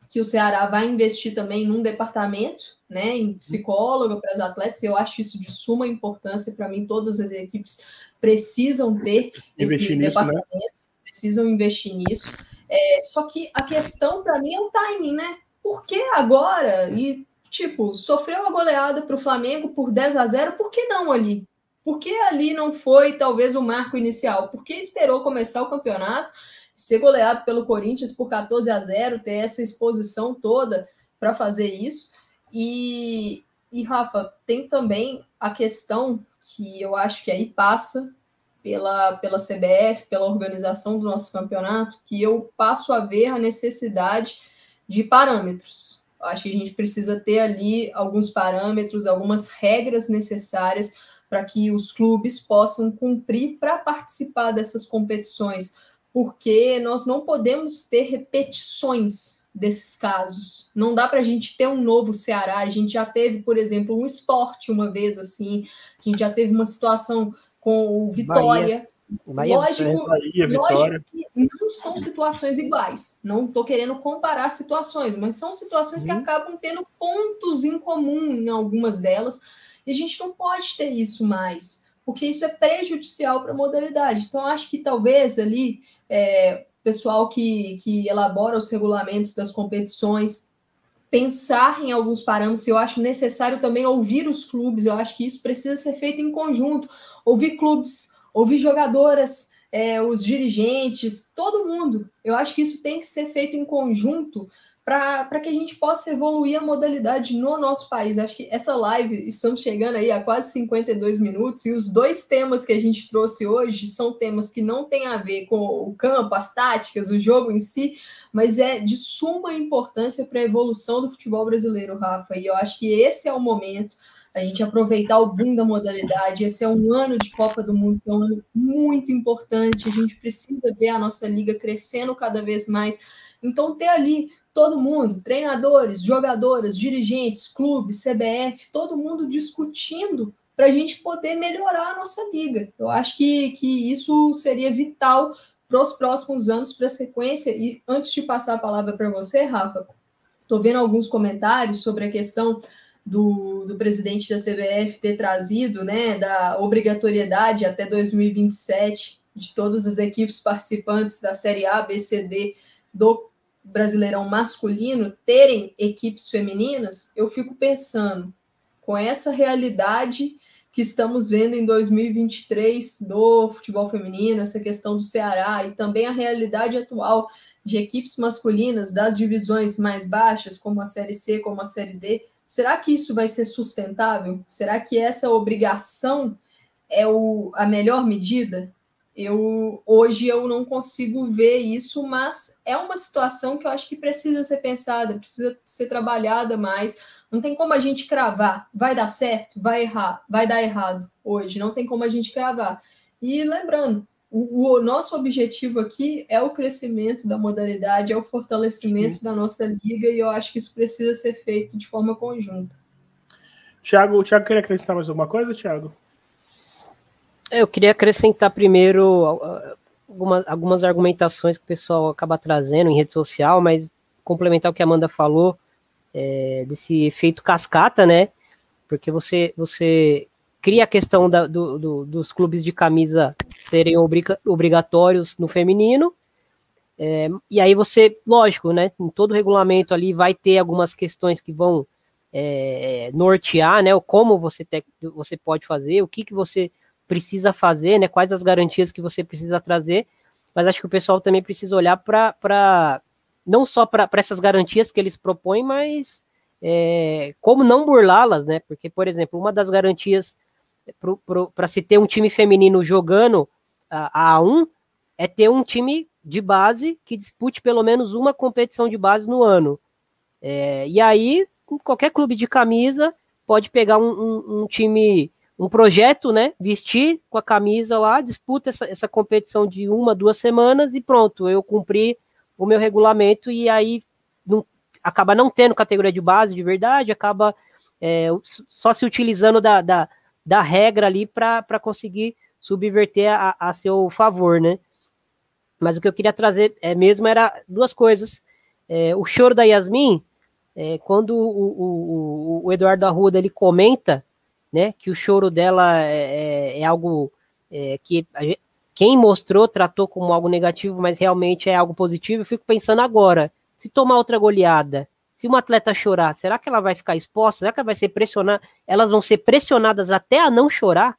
Speaker 2: que o Ceará vai investir também num departamento, né, em psicólogo para os atletas. Eu acho isso de suma importância para mim. Todas as equipes precisam ter esse nisso, né? departamento, né? precisam investir nisso. É, só que a questão para mim é o timing, né? Por que agora? E tipo, sofreu uma goleada para o Flamengo por 10 a 0, por que não ali? Por que ali não foi talvez o marco inicial? Por que esperou começar o campeonato? Ser goleado pelo Corinthians por 14 a 0, ter essa exposição toda para fazer isso. E, e, Rafa, tem também a questão que eu acho que aí passa pela, pela CBF, pela organização do nosso campeonato, que eu passo a ver a necessidade de parâmetros. Acho que a gente precisa ter ali alguns parâmetros, algumas regras necessárias para que os clubes possam cumprir para participar dessas competições porque nós não podemos ter repetições desses casos. Não dá para a gente ter um novo Ceará. A gente já teve, por exemplo, um esporte uma vez assim, a gente já teve uma situação com o Vitória. Bahia. lógico, Bahia, lógico que não são situações iguais. Não estou querendo comparar situações, mas são situações que uhum. acabam tendo pontos em comum em algumas delas, e a gente não pode ter isso mais porque isso é prejudicial para a modalidade. Então, acho que talvez ali é, pessoal que, que elabora os regulamentos das competições pensar em alguns parâmetros. Eu acho necessário também ouvir os clubes. Eu acho que isso precisa ser feito em conjunto. Ouvir clubes, ouvir jogadoras, é, os dirigentes, todo mundo. Eu acho que isso tem que ser feito em conjunto para que a gente possa evoluir a modalidade no nosso país. Acho que essa live, estamos chegando aí a quase 52 minutos, e os dois temas que a gente trouxe hoje são temas que não têm a ver com o campo, as táticas, o jogo em si, mas é de suma importância para a evolução do futebol brasileiro, Rafa. E eu acho que esse é o momento a gente aproveitar o boom da modalidade. Esse é um ano de Copa do Mundo, que é um ano muito importante. A gente precisa ver a nossa liga crescendo cada vez mais. Então, ter ali todo mundo, treinadores, jogadoras, dirigentes, clubes, CBF, todo mundo discutindo para a gente poder melhorar a nossa liga. Eu acho que, que isso seria vital para os próximos anos, para a sequência. E antes de passar a palavra para você, Rafa, estou vendo alguns comentários sobre a questão do, do presidente da CBF ter trazido, né, da obrigatoriedade até 2027 de todas as equipes participantes da Série A, B, C, D do Brasileirão masculino terem equipes femininas, eu fico pensando com essa realidade que estamos vendo em 2023 do futebol feminino, essa questão do Ceará e também a realidade atual de equipes masculinas das divisões mais baixas, como a Série C, como a Série D, será que isso vai ser sustentável? Será que essa obrigação é o, a melhor medida? Eu hoje eu não consigo ver isso, mas é uma situação que eu acho que precisa ser pensada, precisa ser trabalhada mais. Não tem como a gente cravar, vai dar certo, vai errar, vai dar errado hoje, não tem como a gente cravar. E lembrando, o, o nosso objetivo aqui é o crescimento da modalidade, é o fortalecimento Sim. da nossa liga, e eu acho que isso precisa ser feito de forma conjunta.
Speaker 1: Tiago, Tiago queria acrescentar mais alguma coisa, Tiago?
Speaker 3: É, eu queria acrescentar primeiro algumas, algumas argumentações que o pessoal acaba trazendo em rede social, mas complementar o que a Amanda falou, é, desse efeito cascata, né? Porque você, você cria a questão da, do, do, dos clubes de camisa serem obriga, obrigatórios no feminino, é, e aí você, lógico, né? Em todo regulamento ali vai ter algumas questões que vão é, nortear, né? Como você, te, você pode fazer, o que, que você precisa fazer, né? Quais as garantias que você precisa trazer, mas acho que o pessoal também precisa olhar para não só para essas garantias que eles propõem, mas é, como não burlá-las, né? Porque, por exemplo, uma das garantias para se ter um time feminino jogando a, a A1 é ter um time de base que dispute pelo menos uma competição de base no ano. É, e aí, qualquer clube de camisa pode pegar um, um, um time um projeto, né? Vestir com a camisa lá, disputa essa, essa competição de uma, duas semanas e pronto, eu cumpri o meu regulamento e aí não, acaba não tendo categoria de base de verdade, acaba é, só se utilizando da, da, da regra ali para conseguir subverter a, a seu favor, né? Mas o que eu queria trazer é mesmo era duas coisas É, o choro da Yasmin, é, quando o, o, o, Eduardo Arruda ele comenta né, que o choro dela é, é, é algo é, que quem mostrou tratou como algo negativo, mas realmente é algo positivo, eu fico pensando agora, se tomar outra goleada, se uma atleta chorar, será que ela vai ficar exposta? Será que ela vai ser pressionada? Elas vão ser pressionadas até a não chorar,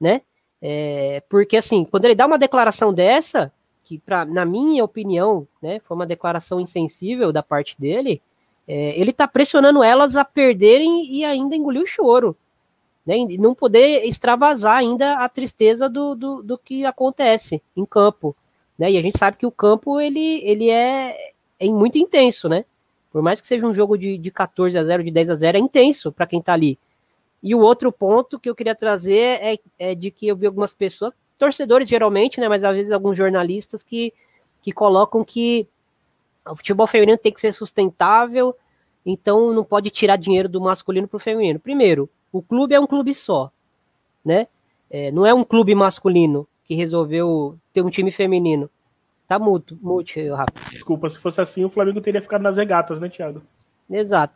Speaker 3: né? É, porque assim, quando ele dá uma declaração dessa, que pra, na minha opinião, né, foi uma declaração insensível da parte dele, é, ele tá pressionando elas a perderem e ainda engolir o choro. Né, e não poder extravasar ainda a tristeza do, do, do, que acontece em campo. Né, e a gente sabe que o campo ele, ele é, é muito intenso, né? Por mais que seja um jogo de, de 14 a 0, de 10 a 0, é intenso para quem tá ali. E o outro ponto que eu queria trazer é, é de que eu vi algumas pessoas, torcedores geralmente, né, mas às vezes alguns jornalistas que, que colocam que o futebol feminino tem que ser sustentável, então não pode tirar dinheiro do masculino para o feminino. Primeiro, o clube é um clube só, né? É, não é um clube masculino que resolveu ter um time feminino. Tá mudo, mute, Rafa.
Speaker 1: Desculpa, se fosse assim, o Flamengo teria ficado nas regatas, né, Thiago?
Speaker 3: Exato.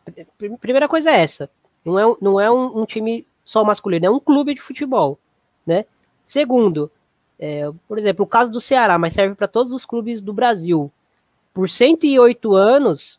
Speaker 3: Primeira coisa é essa. Não é, não é um, um time só masculino, é um clube de futebol, né? Segundo, é, por exemplo, o caso do Ceará, mas serve para todos os clubes do Brasil. Por 108 anos,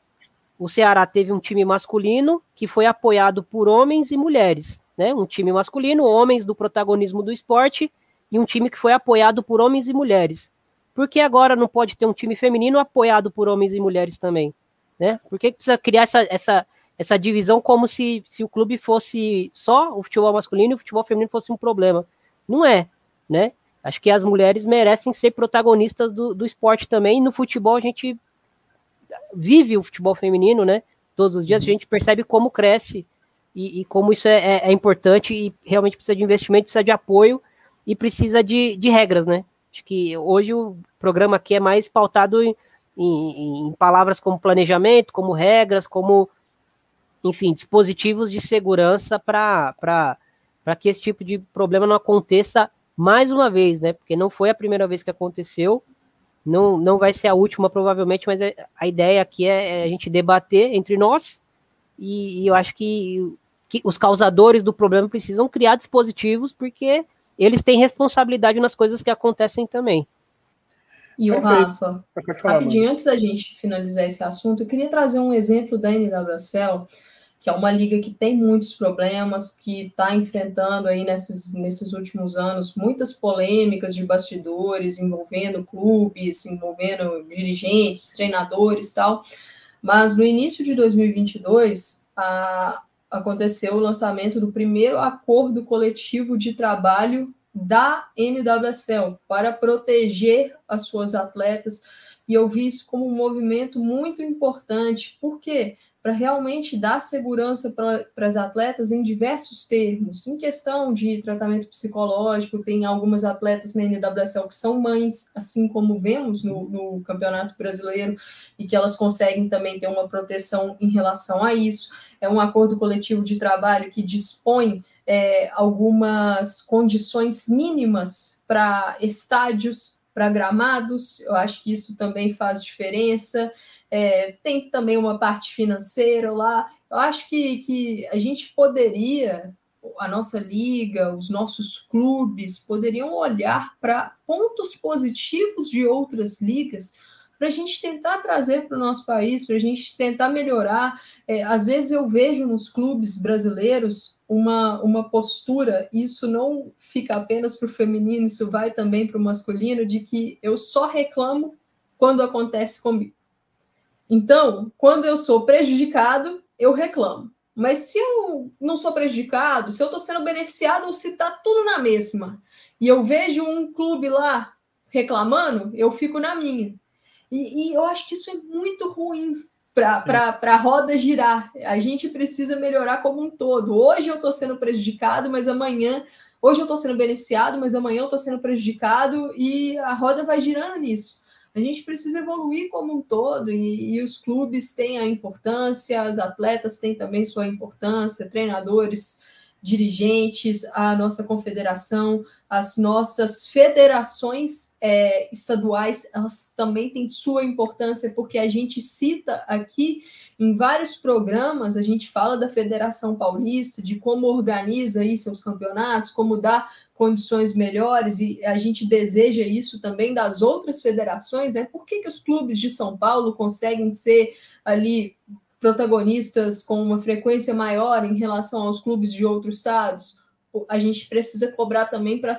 Speaker 3: o Ceará teve um time masculino que foi apoiado por homens e mulheres. Né? Um time masculino, homens do protagonismo do esporte, e um time que foi apoiado por homens e mulheres. Por que agora não pode ter um time feminino apoiado por homens e mulheres também? Né? Por que precisa criar essa, essa, essa divisão como se, se o clube fosse só o futebol masculino e o futebol feminino fosse um problema? Não é né? Acho que as mulheres merecem ser protagonistas do, do esporte também. No futebol, a gente vive o futebol feminino, né? Todos os dias a gente percebe como cresce e, e como isso é, é, é, importante e realmente precisa de investimento, precisa de apoio e precisa de, de regras, né? Acho que hoje o programa aqui é mais pautado em, em, em palavras como planejamento, como regras, como, enfim, dispositivos de segurança para que esse tipo de problema não aconteça mais uma vez, né? Porque não foi a primeira vez que aconteceu, não, não vai ser a última, provavelmente, mas é, a ideia aqui é, é a gente debater entre nós, e, e eu acho que, que os causadores do problema precisam criar dispositivos, porque eles têm responsabilidade nas coisas que acontecem também.
Speaker 2: E o Rafa, rapidinho, antes da gente finalizar esse assunto, eu queria trazer um exemplo da NWSL, que é uma liga que tem muitos problemas, que está enfrentando aí nesses, nesses últimos anos muitas polêmicas de bastidores envolvendo clubes, envolvendo dirigentes, treinadores tal. Mas no início de 2022, a, aconteceu o lançamento do primeiro acordo coletivo de trabalho da NWSL para proteger as suas atletas. E eu vi isso como um movimento muito importante. Por quê? Para realmente dar segurança para as atletas em diversos termos. Em questão de tratamento psicológico, tem algumas atletas na NWSL que são mães, assim como vemos no, no Campeonato Brasileiro, e que elas conseguem também ter uma proteção em relação a isso. É um acordo coletivo de trabalho que dispõe é, algumas condições mínimas para estádios, para gramados, eu acho que isso também faz diferença é, tem também uma parte financeira lá. Eu acho que, que a gente poderia, a nossa liga, os nossos clubes, poderiam olhar para pontos positivos de outras ligas para a gente tentar trazer para o nosso país, para a gente tentar melhorar. É, às vezes eu vejo nos clubes brasileiros uma, uma postura, isso não fica apenas para o feminino, isso vai também para o masculino, de que eu só reclamo quando acontece comigo. Então, quando eu sou prejudicado, eu reclamo. Mas se eu não sou prejudicado, se eu estou sendo beneficiado ou se está tudo na mesma, e eu vejo um clube lá reclamando, eu fico na minha. E, e eu acho que isso é muito ruim para a roda girar. A gente precisa melhorar como um todo. Hoje eu estou sendo prejudicado, mas amanhã. Hoje eu estou sendo beneficiado, mas amanhã eu estou sendo prejudicado e a roda vai girando nisso a gente precisa evoluir como um todo e, e, os clubes têm a importância, os atletas têm também sua importância, treinadores dirigentes, a nossa confederação, as nossas federações é, estaduais, elas também têm sua importância, porque a gente cita aqui em vários programas, a gente fala da Federação Paulista, de como organiza aí seus campeonatos, como dá condições melhores, e a gente deseja isso também das outras federações, né? Por que, que os clubes de São Paulo conseguem ser ali protagonistas com uma frequência maior em relação aos clubes de outros estados, a gente precisa cobrar também para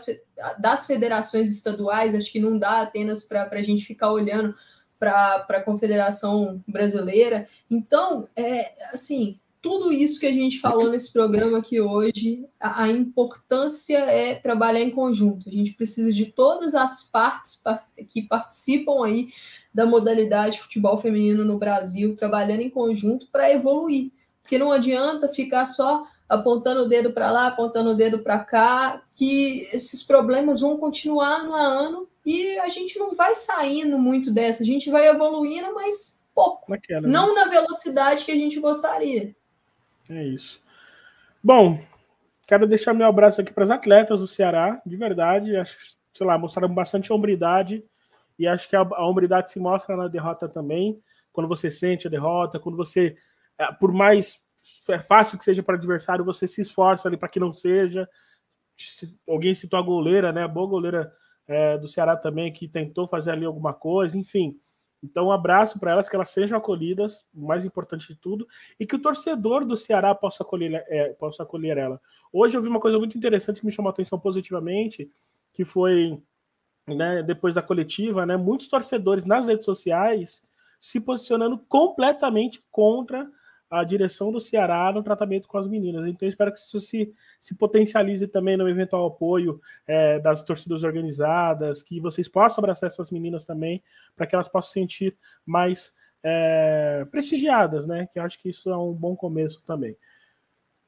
Speaker 2: das federações estaduais, acho que não dá apenas para a gente ficar olhando para a Confederação Brasileira. Então, é assim, tudo isso que a gente falou nesse programa aqui hoje, a, a, importância é trabalhar em conjunto. A gente precisa de todas as partes que participam aí da modalidade futebol feminino no Brasil, trabalhando em conjunto para evoluir. Porque não adianta ficar só apontando o dedo para lá, apontando o dedo para cá, que esses problemas vão continuar ano a ano e a gente não vai saindo muito dessa, a gente vai evoluindo, mas pouco. Naquela, né? Não na velocidade que a gente gostaria.
Speaker 1: É isso. Bom, quero deixar meu abraço aqui para os atletas do Ceará, de verdade. Acho sei lá, mostraram bastante hombridade e acho que a, a hombridade se mostra na derrota também. Quando você sente a derrota, quando você, é, por mais é fácil que seja para o adversário, você se esforça ali para que não seja. Alguém citou a goleira, né? A boa goleira é, do Ceará também, que tentou fazer ali alguma coisa, enfim. Então, um abraço para elas, que elas sejam acolhidas, o mais importante de tudo, e que o torcedor do Ceará possa acolher, é, possa acolher ela. Hoje eu vi uma coisa muito interessante que me chamou a atenção positivamente, que foi né, depois da coletiva, né, muitos torcedores nas redes sociais se posicionando completamente contra a direção do Ceará no tratamento com as meninas. Então, espero que isso se, se potencialize também no eventual apoio é, das torcidas organizadas, que vocês possam abraçar essas meninas também, para que elas possam se sentir mais é, prestigiadas, né? Que eu acho que isso é um bom começo também.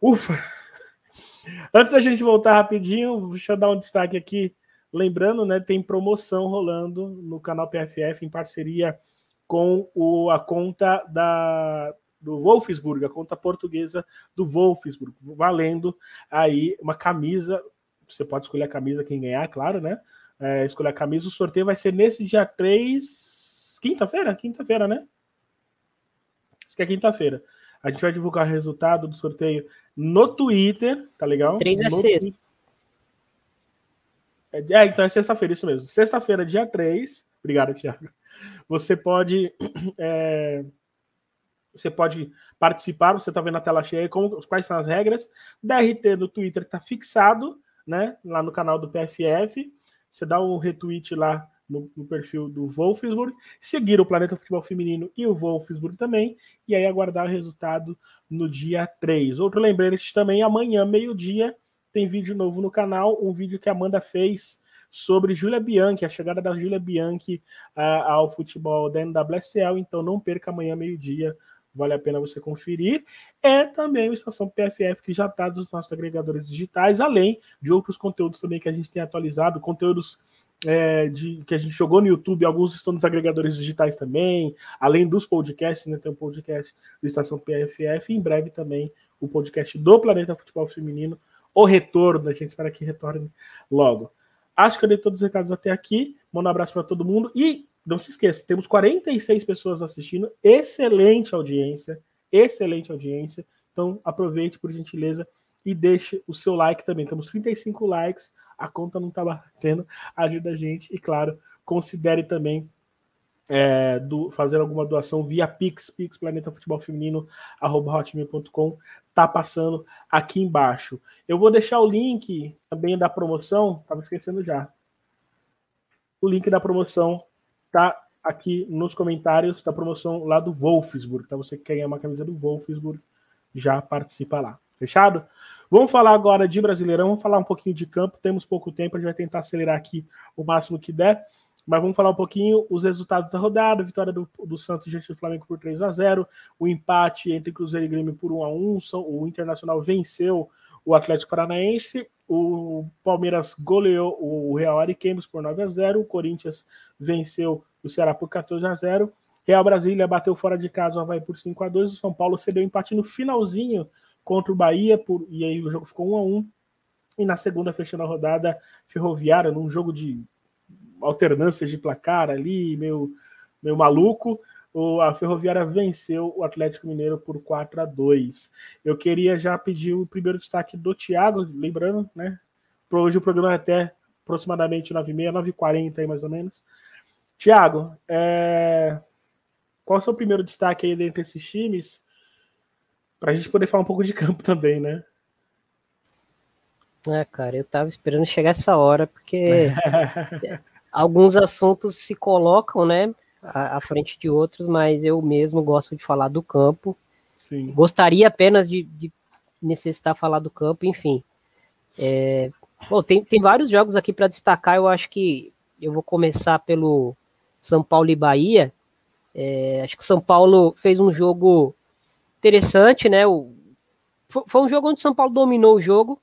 Speaker 1: Ufa! Antes da gente voltar rapidinho, deixa eu dar um destaque aqui Lembrando, né, tem promoção rolando no canal PFF em parceria com o, a conta da, do Wolfsburg, a conta portuguesa do Wolfsburg, valendo aí uma camisa. Você pode escolher a camisa quem ganhar, claro, né? É, escolher a camisa. O sorteio vai ser nesse dia 3, quinta-feira? Quinta-feira, né? Acho que é quinta-feira. A gente vai divulgar o resultado do sorteio no Twitter, tá legal?
Speaker 3: 3 é sexta.
Speaker 1: É, é, então é sexta-feira, isso mesmo. Sexta-feira, dia 3. Obrigado, Thiago. Você pode. É, você pode participar, você está vendo a tela cheia, como, quais são as regras. DRT no Twitter está fixado, né? Lá no canal do PFF. Você dá um retweet lá no, no, perfil do Wolfsburg, seguir o Planeta Futebol Feminino e o Wolfsburg também, e aí aguardar o resultado no dia 3. Outro lembrete também, amanhã, meio-dia, tem vídeo novo no canal, um vídeo que a Amanda fez sobre Júlia Bianchi, a chegada da Júlia Bianchi uh, ao futebol da NWSL, então não perca amanhã meio-dia, vale a pena você conferir. É também o Estação PFF que já está dos nossos agregadores digitais, além de outros conteúdos também que a gente tem atualizado, conteúdos é, de, que a gente jogou no YouTube, alguns estão nos agregadores digitais também, além dos podcasts, né, tem o um podcast do Estação PFF, e em breve também o podcast do Planeta Futebol Feminino, o retorno. A gente espera que retorne logo. Acho que eu dei todos os recados até aqui. Manda um abraço para todo mundo. E não se esqueça, temos 46 pessoas assistindo. Excelente audiência. Excelente audiência. Então aproveite, por gentileza, e deixe o seu like também. Temos 35 likes. A conta não está batendo. Ajuda a gente. E claro, considere também é, do, fazer alguma doação via Pix, Pix Planeta Futebol Feminino, arroba hotmail.com, tá passando aqui embaixo. Eu vou deixar o link também da promoção, tava esquecendo já. O link da promoção tá aqui nos comentários da promoção lá do Wolfsburg. Então você que quer ganhar uma camisa do Wolfsburg, já participa lá. Fechado? Vamos falar agora de Brasileirão, vamos falar um pouquinho de campo. Temos pouco tempo, a gente vai tentar acelerar aqui o máximo que der. Mas vamos falar um pouquinho os resultados da rodada. Vitória do, do Santos diante do Flamengo por 3 a 0 O empate entre Cruzeiro e Grêmio por 1 a 1 O Internacional venceu o Atlético Paranaense. O Palmeiras goleou o Real Ariquemes por 9 a 0 O Corinthians venceu o Ceará por 14 a 0 Real Brasília bateu fora de casa o Havaí por 5 a 2 O São Paulo cedeu empate no finalzinho contra o Bahia, por, e aí o jogo ficou 1 a 1 E na segunda, fechando a rodada, Ferroviária, num jogo de alternâncias de placar ali, meio, meio maluco, o, a Ferroviária venceu o Atlético Mineiro por 4 a 2 Eu queria já pedir o primeiro destaque do Thiago, lembrando, né? Hoje o programa é até aproximadamente 9h30, 9h40 aí mais ou menos. Thiago, é... qual é o seu primeiro destaque aí dentre esses times? Para a gente poder falar um pouco de campo também, né?
Speaker 3: É, cara, eu tava esperando chegar essa hora, porque alguns assuntos se colocam, né, à, à, frente de outros, mas eu mesmo gosto de falar do campo. Sim. Gostaria apenas de, de necessitar falar do campo, enfim. É, bom, tem, tem vários jogos aqui para destacar, eu acho que eu vou começar pelo São Paulo e Bahia. É, acho que o São Paulo fez um jogo interessante, né? O, foi um jogo onde o São Paulo dominou o jogo,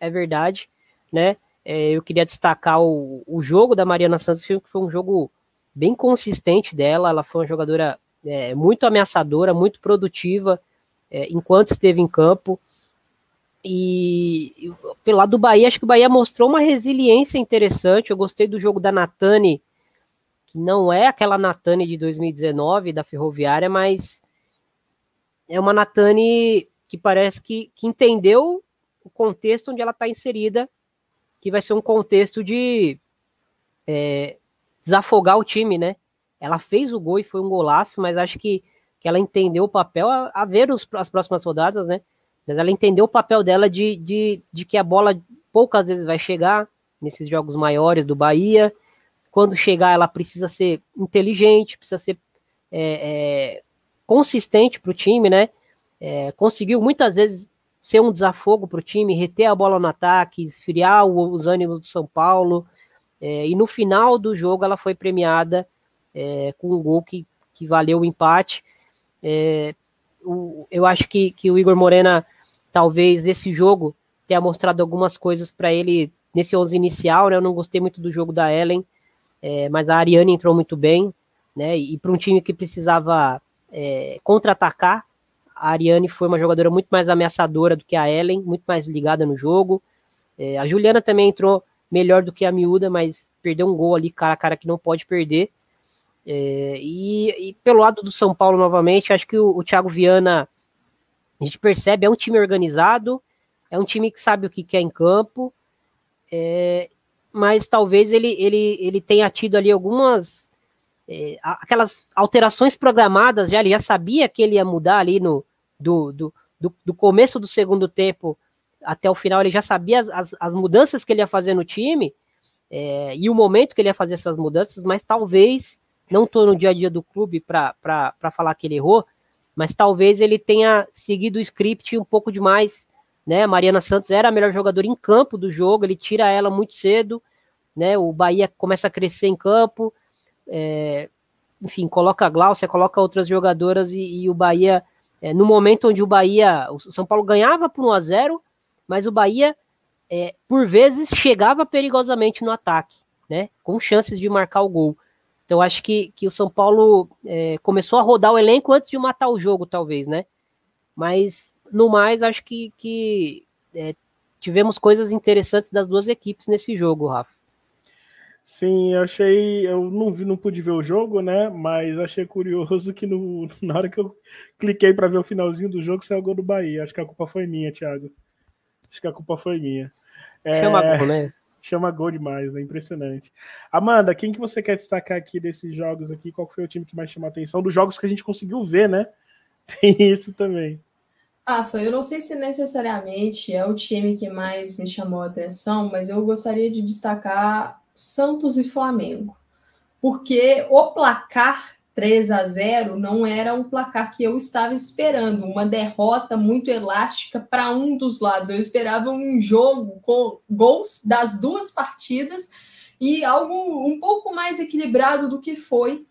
Speaker 3: é verdade, né? É, eu queria destacar o, o jogo da Mariana Santos, que foi um jogo bem consistente dela. Ela foi uma jogadora é, muito ameaçadora, muito produtiva é, enquanto esteve em campo. E, pelo lado do Bahia, acho que o Bahia mostrou uma resiliência interessante. Eu gostei do jogo da Natane, que não é aquela Natane de 2019 da Ferroviária, mas é uma Natane que parece que, que entendeu o contexto onde ela está inserida, que vai ser um contexto de é, desafogar o time, né? Ela fez o gol e foi um golaço, mas acho que, que ela entendeu o papel a, a ver os, as próximas rodadas, né? Mas ela entendeu o papel dela de, de, de que a bola poucas vezes vai chegar nesses jogos maiores do Bahia. Quando chegar, ela precisa ser inteligente, precisa ser é, é, consistente para o time, né? É, conseguiu muitas vezes ser um desafogo para o time, reter a bola no ataque, esfriar os ânimos do São Paulo. É, e no final do jogo ela foi premiada é, com um gol que, que valeu o empate. É, o, eu acho que, que o Igor Morena, talvez esse jogo, tenha mostrado algumas coisas para ele nesse 11 inicial. Né? Eu não gostei muito do jogo da Ellen, é, mas a Ariane entrou muito bem. Né? E para um time que precisava é, contra-atacar, a Ariane foi uma jogadora muito mais ameaçadora do que a Ellen, muito mais ligada no jogo. É, a Juliana também entrou melhor do que a Miúda, mas perdeu um gol ali cara cara que não pode perder. É, e, e, pelo lado do São Paulo, novamente, acho que o, o Thiago Viana, a gente percebe, é um time organizado, é um time que sabe o que quer em campo, é, mas talvez ele, ele, ele tenha tido ali algumas é, aquelas alterações programadas já, ele já sabia que ele ia mudar ali no, do, do, do, do começo do segundo tempo até o final, ele já sabia as, as, as mudanças que ele ia fazer no time é, e o momento que ele ia fazer essas mudanças, mas talvez, não estou no dia a dia do clube para falar que ele errou, mas talvez ele tenha seguido o script um pouco demais, né? A Mariana Santos era a melhor jogadora em campo do jogo, ele tira ela muito cedo, né? O Bahia começa a crescer em campo, é, enfim, coloca a Glaucia, coloca outras jogadoras e, e o Bahia é, no momento onde o Bahia, o São Paulo ganhava por 1 a 0 mas o Bahia, é, por vezes, chegava perigosamente no ataque, né? Com chances de marcar o gol. Então, acho que, que o São Paulo é, começou a rodar o elenco antes de matar o jogo, talvez, né? Mas, no mais, acho que, que é, tivemos coisas interessantes das duas equipes nesse jogo, Rafa.
Speaker 1: Sim, eu achei. Eu não vi, não pude ver o jogo, né? Mas achei curioso que no, na hora que eu cliquei para ver o finalzinho do jogo, saiu o gol do Bahia. Acho que a culpa foi minha, Thiago. Acho que a culpa foi minha.
Speaker 3: É, chama gol, né?
Speaker 1: Chama gol demais, né? Impressionante. Amanda, quem que você quer destacar aqui desses jogos aqui? Qual foi o time que mais chamou a atenção? Dos jogos que a gente conseguiu ver, né? Tem isso também.
Speaker 2: Ah, foi. Eu não sei se necessariamente é o time que mais me chamou a atenção, mas eu gostaria de destacar Santos e Flamengo. Porque o placar 3 a 0 não era um placar que eu estava esperando, uma derrota muito elástica para um dos lados. Eu esperava um jogo com gols das duas partidas e algo um pouco mais equilibrado do que foi.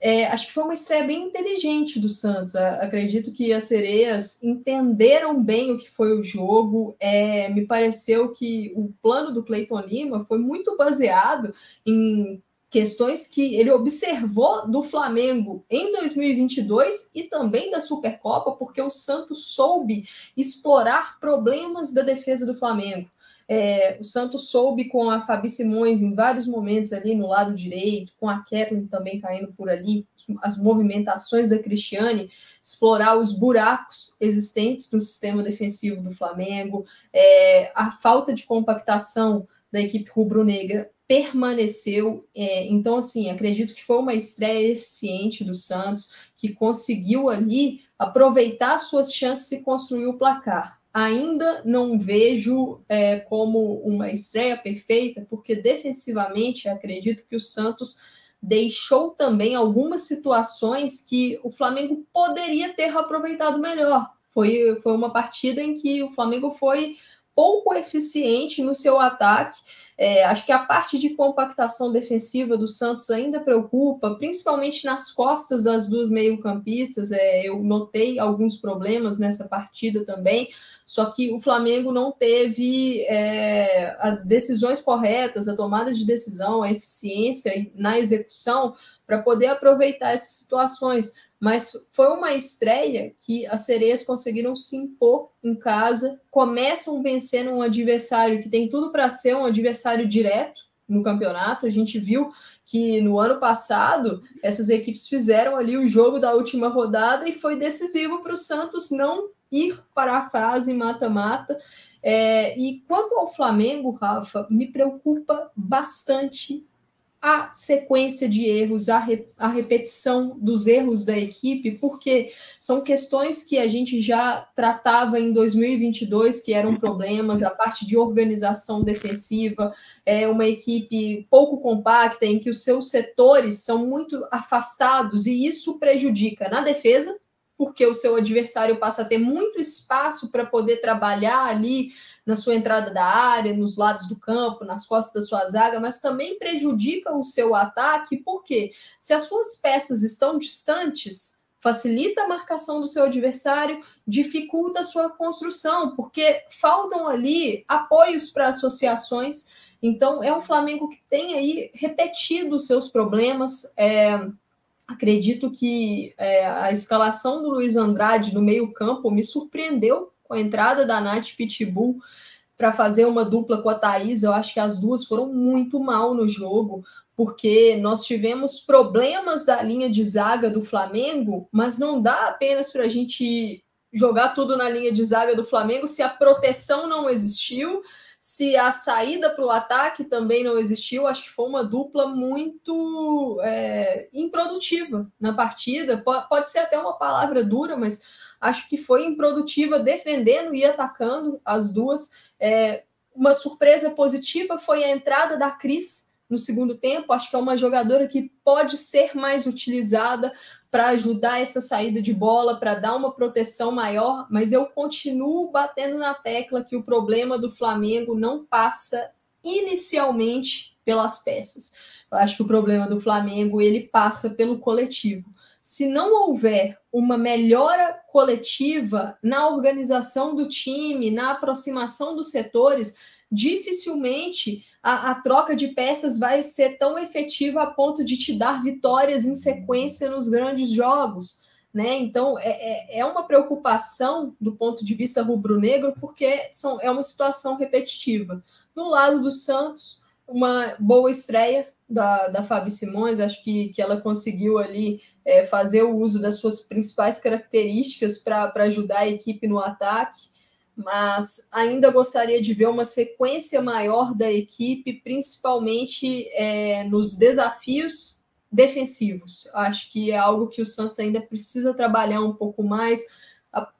Speaker 2: É, acho que foi uma estreia bem inteligente do Santos. Acredito que as sereias entenderam bem o que foi o jogo. É, me pareceu que o plano do Cleiton Lima foi muito baseado em questões que ele observou do Flamengo em 2022 e também da Supercopa, porque o Santos soube explorar problemas da defesa do Flamengo. É, o Santos soube com a Fabi Simões em vários momentos ali no lado direito, com a Kathleen também caindo por ali, as movimentações da Cristiane, explorar os buracos existentes no sistema defensivo do Flamengo, é, a falta de compactação da equipe rubro-negra permaneceu. É, então, assim, acredito que foi uma estreia eficiente do Santos, que conseguiu ali aproveitar suas chances e construir o placar. Ainda não vejo é, como uma estreia perfeita, porque defensivamente acredito que o Santos deixou também algumas situações que o Flamengo poderia ter aproveitado melhor. Foi, foi uma partida em que o Flamengo foi pouco eficiente no seu ataque é, acho que a parte de compactação defensiva do Santos ainda preocupa, principalmente nas costas das duas meio-campistas. É, eu notei alguns problemas nessa partida também, só que o Flamengo não teve é, as decisões corretas, a tomada de decisão, a eficiência na execução para poder aproveitar essas situações mas foi uma estreia que as sereias conseguiram se impor em casa, começam vencendo um adversário que tem tudo para ser um adversário direto no campeonato. A gente viu que no ano passado essas equipes fizeram ali o jogo da última rodada e foi decisivo para o Santos não ir para a fase mata-mata. É, e quanto ao Flamengo, Rafa, me preocupa bastante a sequência de erros, a, re, a repetição dos erros da equipe, porque são questões que a gente já tratava em 2022, que eram problemas, a parte de organização defensiva, é uma equipe pouco compacta, em que os seus setores são muito afastados, e isso prejudica na defesa, porque o seu adversário passa a ter muito espaço para poder trabalhar ali na sua entrada da área, nos lados do campo, nas costas da sua zaga, mas também prejudica o seu ataque, porque se as suas peças estão distantes, facilita a marcação do seu adversário, dificulta a sua construção, porque faltam ali apoios para associações. Então, é um Flamengo que tem aí repetido seus problemas. É, acredito que é, a escalação do Luiz Andrade no meio-campo me surpreendeu com a entrada da Nath Pitbull para fazer uma dupla com a Thaís, eu acho que as duas foram muito mal no jogo, porque nós tivemos problemas da linha de zaga do Flamengo, mas não dá apenas para a gente jogar tudo na linha de zaga do Flamengo se a proteção não existiu, se a saída para o ataque também não existiu, acho que foi uma dupla muito é, improdutiva na partida. Pode ser até uma palavra dura, mas acho que foi improdutiva defendendo e atacando as duas. É, uma surpresa positiva foi a entrada da Cris no segundo tempo. Acho que é uma jogadora que pode ser mais utilizada para ajudar essa saída de bola, para dar uma proteção maior, mas eu continuo batendo na tecla que o problema do Flamengo não passa inicialmente pelas peças. Eu acho que o problema do Flamengo ele passa pelo coletivo. Se não houver uma melhora coletiva na organização do time, na aproximação dos setores, dificilmente a, a, troca de peças vai ser tão efetiva a ponto de te dar vitórias em sequência nos grandes jogos. Né? Então é, é, é uma preocupação do ponto de vista rubro-negro, porque são, é uma situação repetitiva. No lado do Santos, uma boa estreia da, da Fabi Simões, acho que, que ela conseguiu ali é, fazer o uso das suas principais características para ajudar a equipe no ataque mas ainda gostaria de ver uma sequência maior da equipe, principalmente é, nos desafios defensivos. Acho que é algo que o Santos ainda precisa trabalhar um pouco mais,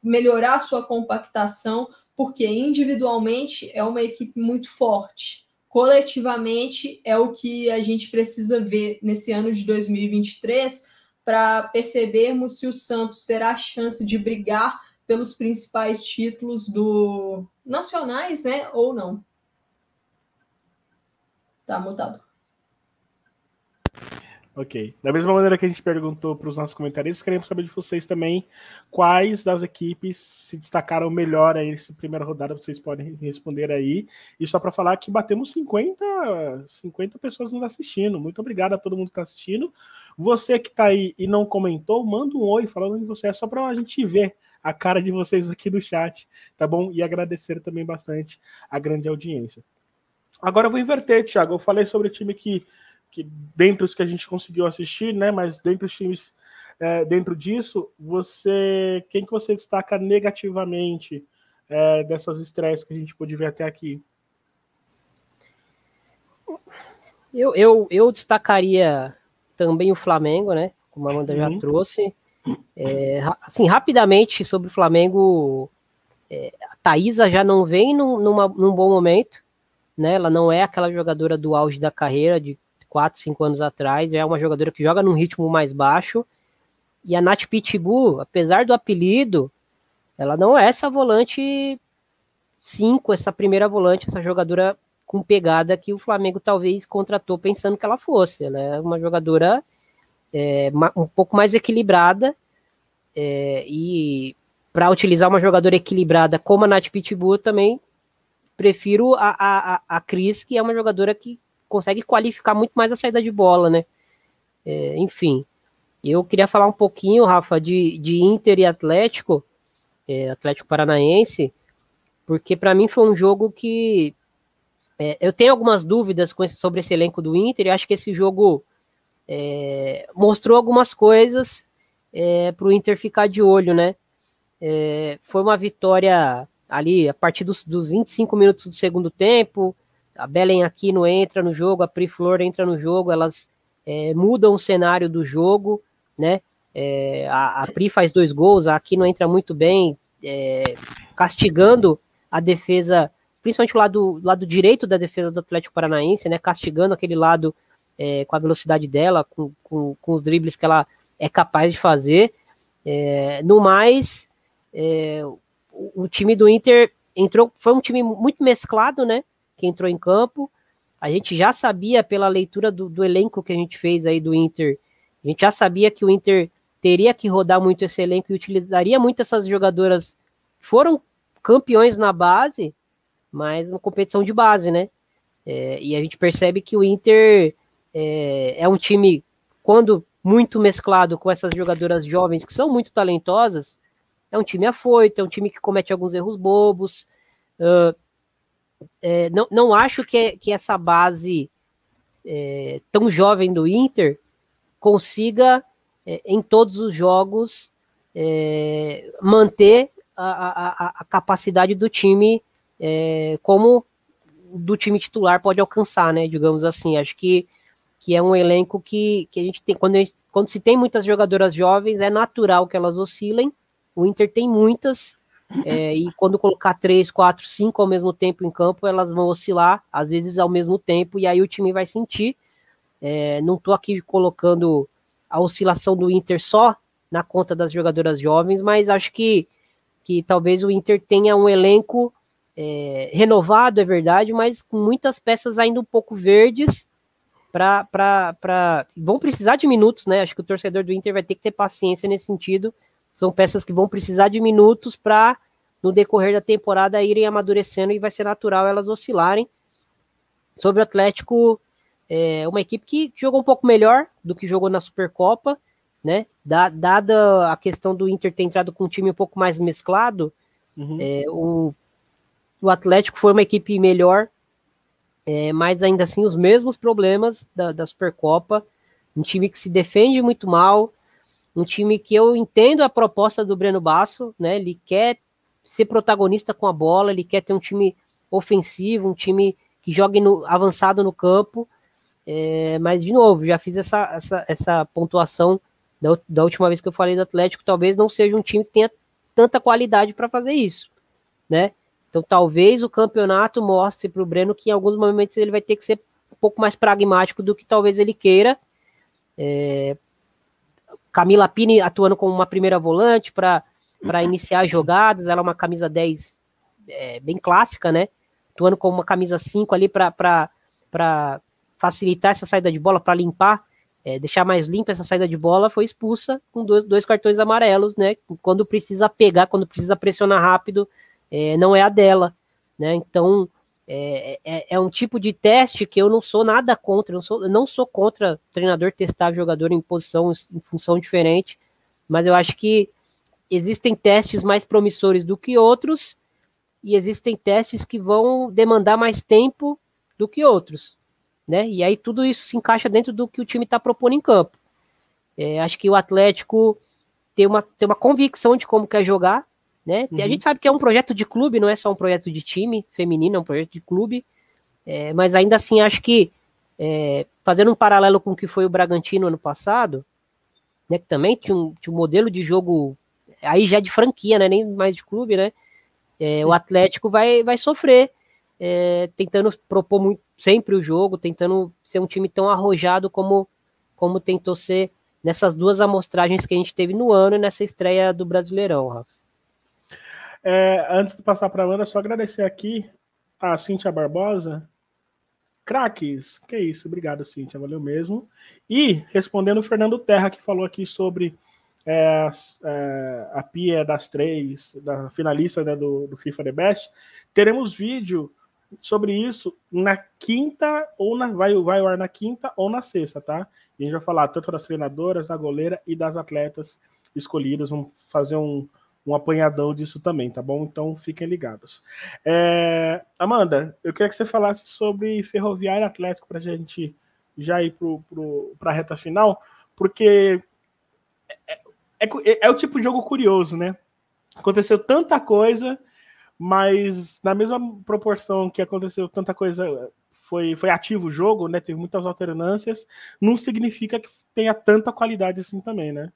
Speaker 2: melhorar sua compactação, porque individualmente é uma equipe muito forte. Coletivamente é o que a gente precisa ver nesse ano de 2023 para percebermos se o Santos terá chance de brigar pelos principais títulos do nacionais, né, ou não. Tá mutado.
Speaker 1: Ok. Da mesma maneira que a gente perguntou para os nossos comentaristas, queremos saber de vocês também quais das equipes se destacaram melhor aí nessa primeira rodada, vocês podem responder aí. E só para falar que batemos 50, 50 pessoas nos assistindo. Muito obrigado a todo mundo que está assistindo. Você que está aí e não comentou, manda um oi falando de você, é só para a gente ver a cara de vocês aqui no chat, tá bom? E agradecer também bastante a grande audiência. Agora eu vou inverter, Thiago. Eu falei sobre o time que que dentre os que a gente conseguiu assistir, né? Mas dentre os times é, dentro disso, você quem que você destaca negativamente é, dessas estreias que a gente pôde ver até aqui?
Speaker 3: Eu, eu, eu destacaria também o Flamengo, né? Como a Amanda já uhum. trouxe. É, assim, rapidamente sobre o Flamengo, é, a Thaisa já não vem num, numa, num bom momento, né? Ela não é aquela jogadora do auge da carreira, de 4, 5 anos atrás. É uma jogadora que joga num ritmo mais baixo. E a Nath Pitbull, apesar do apelido, ela não é essa volante 5, essa primeira volante, essa jogadora com pegada que o Flamengo talvez contratou pensando que ela fosse. Ela é uma jogadora é, um pouco mais equilibrada. É, e para utilizar uma jogadora equilibrada como a Nath Pitbull, também prefiro a, a, a Cris, que é uma jogadora que consegue qualificar muito mais a saída de bola, né? É, enfim, eu queria falar um pouquinho, Rafa, de, de Inter e Atlético, é, Atlético Paranaense, porque para mim foi um jogo que é, eu tenho algumas dúvidas esse, sobre esse elenco do Inter e acho que esse jogo é, mostrou algumas coisas é, para o Inter ficar de olho, né? É, foi uma vitória ali a partir dos, dos 25 minutos do segundo tempo, a Belen Aquino entra no jogo, a Pri Flor entra no jogo, elas é, mudam o cenário do jogo, né? É, a, a, Pri faz dois gols, a Aquino entra muito bem, é, castigando a defesa, principalmente o lado, lado direito da defesa do Atlético Paranaense, né? Castigando aquele lado é, com a velocidade dela, com, com, com, os dribles que ela é capaz de fazer. É, no mais, é, o, o time do Inter entrou, foi um time muito mesclado, né? Que entrou em campo. A gente já sabia, pela leitura do, do, elenco que a gente fez aí do Inter, a gente já sabia que o Inter teria que rodar muito esse elenco e utilizaria muito essas jogadoras que foram campeões na base, mas uma competição de base, né? É, e a gente percebe que o Inter é, é um time, quando muito mesclado com essas jogadoras jovens que são muito talentosas, é um time afoito, é um time que comete alguns erros bobos. Uh, é, não, não acho que, que essa base é, tão jovem do Inter consiga, é, em todos os jogos, é, manter a, a, a, capacidade do time é, como do time titular pode alcançar, né? Digamos assim. Acho que, que é um elenco que, que a gente tem. Quando, gente, quando se tem muitas jogadoras jovens, é natural que elas oscilem. O Inter tem muitas, é, e quando colocar três, quatro, cinco ao mesmo tempo em campo, elas vão oscilar, às vezes ao mesmo tempo, e aí o time vai sentir. É, não estou aqui colocando a oscilação do Inter só na conta das jogadoras jovens, mas acho que, que talvez o Inter tenha um elenco é, renovado, é verdade, mas com muitas peças ainda um pouco verdes. Pra... Vão precisar de minutos, né? Acho que o torcedor do Inter vai ter que ter paciência nesse sentido são peças que vão precisar de minutos para, no decorrer da temporada, irem amadurecendo e vai ser natural elas oscilarem. Sobre o Atlético, é uma equipe que jogou um pouco melhor do que jogou na Supercopa, né? Dada a questão do Inter ter entrado com um time um pouco mais mesclado, uhum. é, o, o Atlético foi uma equipe melhor, é, mas ainda assim os mesmos problemas da, da Supercopa. Um time que se defende muito mal, um time que eu entendo a proposta do Breno Basso, né? Ele quer ser protagonista com a bola, ele quer ter um time ofensivo, um time que jogue no, avançado no campo. É, mas, de novo, já fiz essa, essa, essa pontuação da, da, última vez que eu falei do Atlético. Talvez não seja um time que tenha tanta qualidade para fazer isso, né? Então, talvez o campeonato mostre para o Breno que em alguns momentos ele vai ter que ser um pouco mais pragmático do que talvez ele queira, é, Camila Pini atuando como uma primeira volante para iniciar jogadas, ela é uma camisa 10 é, bem clássica, né? Atuando como uma camisa 5 ali para facilitar essa saída de bola, para limpar é, deixar mais limpa essa saída de bola, foi expulsa com dois, dois cartões amarelos, né? Quando precisa pegar, quando precisa pressionar rápido, é, não é a dela, né? Então é, é, é, um tipo de teste que eu não sou nada contra, eu não sou, eu não sou contra treinador testar jogador em posição, em função diferente, mas eu acho que existem testes mais promissores do que outros e existem testes que vão demandar mais tempo do que outros, né? E aí tudo isso se encaixa dentro do que o time está propondo em campo. É, acho que o Atlético tem uma, tem uma convicção de como quer jogar, né? Uhum. A gente sabe que é um projeto de clube, não é só um projeto de time feminino, é um projeto de clube. É, mas ainda assim, acho que é, fazendo um paralelo com o que foi o Bragantino ano passado, né? Que também tinha um, tinha um modelo de jogo aí já de franquia, né? Nem mais de clube, né? É, o Atlético vai, vai sofrer, é, tentando propor muito, sempre o jogo, tentando ser um time tão arrojado como, como tentou ser nessas duas amostragens que a gente teve no ano e nessa estreia do Brasileirão, Rafa.
Speaker 1: É, antes de passar para a Amanda, só agradecer aqui a Cíntia Barbosa. Craques, que isso, obrigado, Cíntia, valeu mesmo. E respondendo o Fernando Terra, que falou aqui sobre é, é, a Pia das três, da finalista né, do, do, FIFA The Best, teremos vídeo sobre isso na quinta ou na vai vai ar na quinta ou na sexta, tá? E a gente vai falar tanto das treinadoras, da goleira e das atletas escolhidas. Vamos fazer um, um apanhadão disso também, tá bom? Então fiquem ligados. É, Amanda, eu queria que você falasse sobre Ferroviário Atlético para a gente já ir para a reta final, porque é, é, é o tipo de jogo curioso, né? Aconteceu tanta coisa, mas na mesma proporção que aconteceu tanta coisa, foi, foi ativo o jogo, né? Teve muitas alternâncias, não significa que tenha tanta qualidade assim também, né?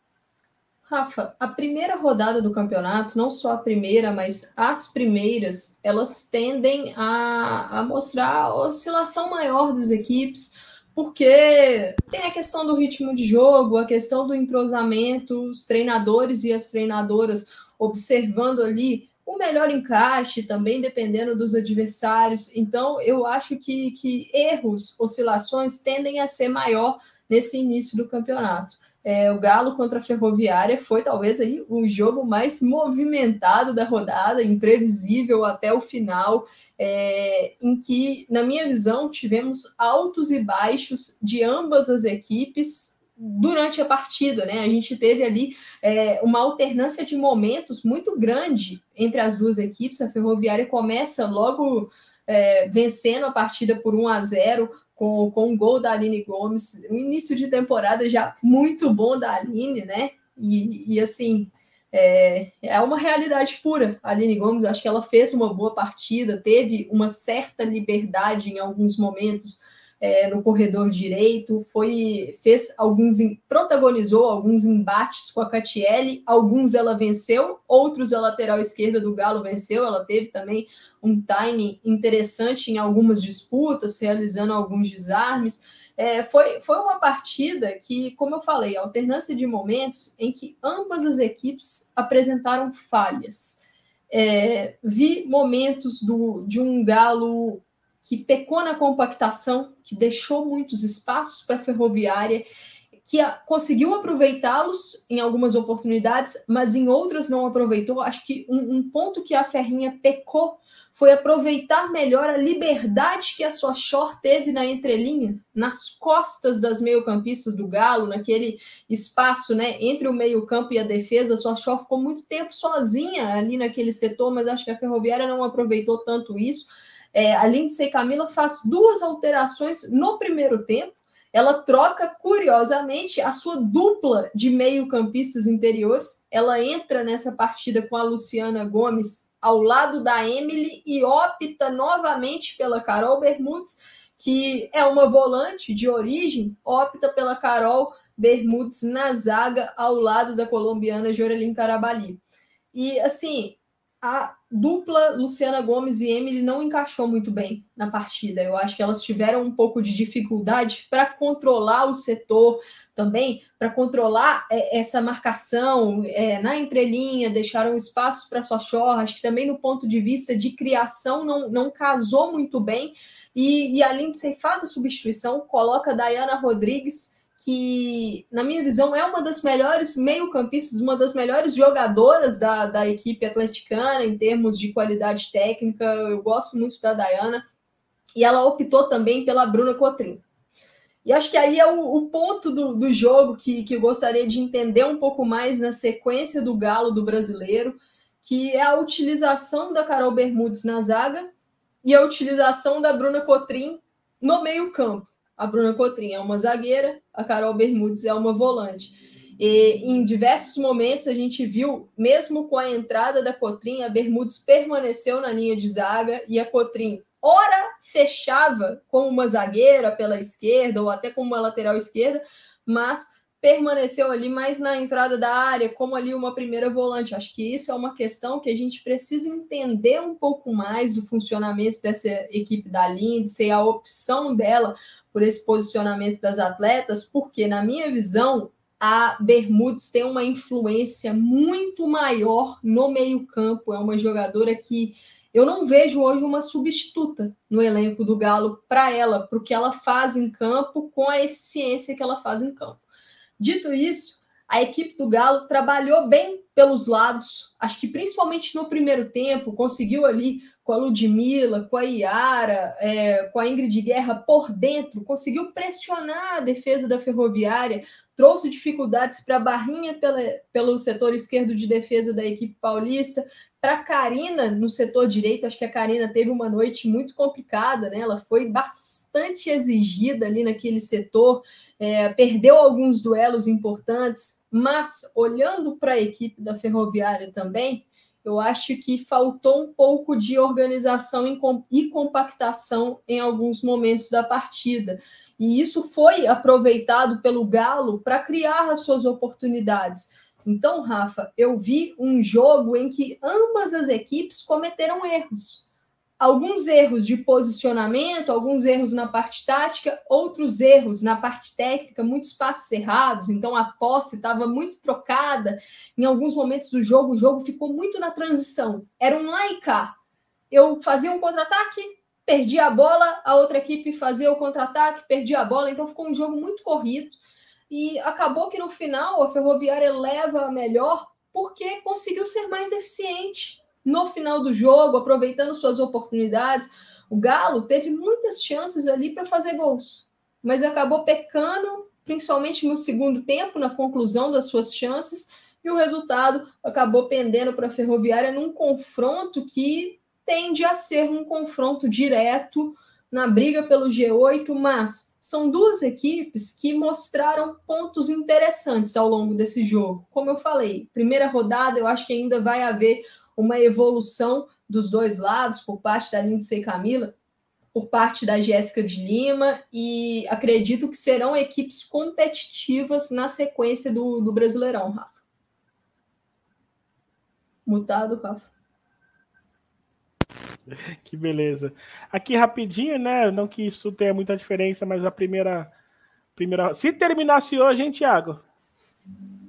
Speaker 2: Rafa, a primeira rodada do campeonato, não só a primeira, mas as primeiras, elas tendem a, a mostrar a oscilação maior das equipes, porque tem a questão do ritmo de jogo, a questão do entrosamento, os treinadores e as treinadoras observando ali o melhor encaixe, também dependendo dos adversários. Então, eu acho que, que erros, oscilações tendem a ser maior nesse início do campeonato. É, o Galo contra a Ferroviária foi talvez aí o jogo mais movimentado da rodada, imprevisível até o final, é, em que, na minha visão, tivemos altos e baixos de ambas as equipes durante a partida, né? A gente teve ali é, uma alternância de momentos muito grande entre as duas equipes. A Ferroviária começa logo é, vencendo a partida por 1 a 0 com, com um gol da Aline Gomes, um início de temporada já muito bom da Aline, né? E, e assim, é, é uma realidade pura. A Aline Gomes, acho que ela fez uma boa partida, teve uma certa liberdade em alguns momentos é, no corredor direito, foi fez alguns protagonizou alguns embates com a Catiele, alguns ela venceu, outros a lateral esquerda do Galo venceu, ela teve também um timing interessante em algumas disputas, realizando alguns desarmes. É, foi, foi uma partida que, como eu falei, alternância de momentos em que ambas as equipes apresentaram falhas. É, vi momentos do, de um Galo que pecou na compactação, que deixou muitos espaços para a ferroviária, que a, conseguiu aproveitá-los em algumas oportunidades, mas em outras não aproveitou. Acho que um, um, ponto que a Ferrinha pecou foi aproveitar melhor a liberdade que a sua Shore teve na entrelinha, nas costas das meio-campistas do Galo, naquele espaço né, entre o meio-campo e a defesa. A sua Shore ficou muito tempo sozinha ali naquele setor, mas acho que a Ferroviária não aproveitou tanto isso é, a Lindsay Camila faz duas alterações no primeiro tempo. Ela troca, curiosamente, a sua dupla de meio-campistas interiores. Ela entra nessa partida com a Luciana Gomes ao lado da Emily e opta novamente pela Carol Bermudes, que é uma volante de origem, opta pela Carol Bermudes na zaga ao lado da colombiana Jorelin Carabali. E assim, a dupla Luciana Gomes e Emily não encaixou muito bem na partida. Eu acho que elas tiveram um pouco de dificuldade para controlar o setor também, para controlar é, essa marcação é, na entrelinha, deixaram espaço para sua chorra. Acho que também no ponto de vista de criação não, não casou muito bem. E, e a Lindsay faz a substituição, coloca a Dayana Rodrigues que, na minha visão, é uma das melhores meio-campistas, uma das melhores jogadoras da, da equipe atleticana em termos de qualidade técnica. Eu gosto muito da Dayana. E ela optou também pela Bruna Cotrim. E acho que aí é o, o ponto do, do jogo que, que eu gostaria de entender um pouco mais na sequência do Galo do brasileiro, que é a utilização da Carol Bermudes na zaga e a utilização da Bruna Cotrim no meio-campo. A Bruna Cotrim é uma zagueira, a Carol Bermudes é uma volante. E em diversos momentos a gente viu, mesmo com a entrada da Cotrim, a Bermudes permaneceu na linha de zaga e a Cotrim ora fechava com uma zagueira pela esquerda ou até com uma lateral esquerda, mas permaneceu ali mais na entrada da área, como ali uma primeira volante. Acho que isso é uma questão que a gente precisa entender um pouco mais do funcionamento dessa equipe da Lindsay, a opção dela por esse posicionamento das atletas, porque, na minha visão, a Bermudes tem uma influência muito maior no meio-campo. É uma jogadora que eu não vejo hoje uma substituta no elenco do Galo para ela, para o que ela faz em campo, com a eficiência que ela faz em campo. Dito isso, a equipe do Galo trabalhou bem pelos lados, acho que principalmente no primeiro tempo, conseguiu ali com a Ludmilla, com a Iara, é, com a Ingrid Guerra por dentro, conseguiu pressionar a defesa da Ferroviária, trouxe dificuldades para a Barrinha pela, pelo setor esquerdo de defesa da equipe paulista, para a Karina no setor direito, acho que a Karina teve uma noite muito complicada, né? Ela foi bastante exigida ali naquele setor, é, perdeu alguns duelos importantes, mas olhando para a equipe da Ferroviária também, eu acho que faltou um pouco de organização e compactação em alguns momentos da partida. E isso foi aproveitado pelo Galo para criar as suas oportunidades. Então, Rafa, eu vi um jogo em que ambas as equipes cometeram erros. Alguns erros de posicionamento, alguns erros na parte tática, outros erros na parte técnica, muitos passes errados, então a posse estava muito trocada. Em alguns momentos do jogo, o jogo ficou muito na transição. Era um cá. Eu fazia um contra-ataque, perdia a bola, a outra equipe fazia o contra-ataque, perdia a bola, então ficou um jogo muito corrido e acabou que no final a Ferroviária leva a melhor porque conseguiu ser mais eficiente no final do jogo, aproveitando suas oportunidades. O Galo teve muitas chances ali para fazer gols, mas acabou pecando, principalmente no segundo tempo, na conclusão das suas chances, e o resultado acabou pendendo para a Ferroviária num confronto que tende a ser um confronto direto na briga pelo G8, mas são duas equipes que mostraram pontos interessantes ao longo desse jogo. Como eu falei, primeira rodada, eu acho que ainda vai haver uma evolução dos dois lados, por parte da Lindsay Camila, por parte da Jéssica de Lima, e acredito que serão equipes competitivas na sequência do, do Brasileirão, Rafa. Mutado, Rafa.
Speaker 1: que beleza. Aqui rapidinho, né? Não que isso tenha muita diferença, mas a primeira. primeira... Se terminasse hoje, hein, Thiago?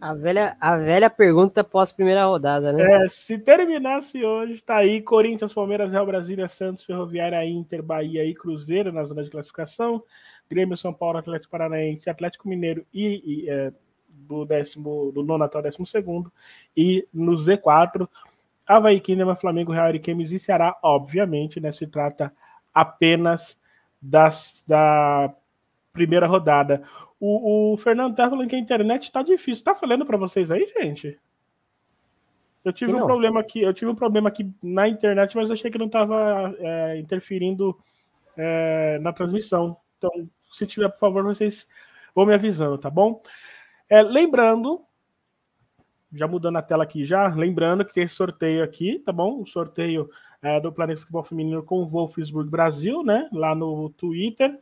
Speaker 3: A velha, a velha pergunta pós primeira rodada, né?
Speaker 1: É, se terminasse hoje, tá aí Corinthians, Palmeiras, Real Brasília, Santos, Ferroviária, Inter, Bahia e Cruzeiro na zona de classificação, Grêmio, São Paulo, Atlético Paranaense, Atlético Mineiro e, e é, do décimo, do nono até o décimo segundo, e no Z4 Havaí, Kinderman, Flamengo, Real Ariquemes e Ceará, obviamente, né? Se trata apenas das, da primeira rodada. O, o Fernando tá falando que a internet tá difícil. Tá falando para vocês aí, gente? Eu tive um problema aqui, eu tive um problema aqui na internet, mas achei que não estava é, interferindo é, na transmissão. Então, se tiver, por favor, vocês vão me avisando, tá bom? É, lembrando já mudando a tela aqui já, lembrando que tem esse sorteio aqui, tá bom? O sorteio é, do Planeta Futebol Feminino com o Wolfsburg Brasil, né? Lá no Twitter.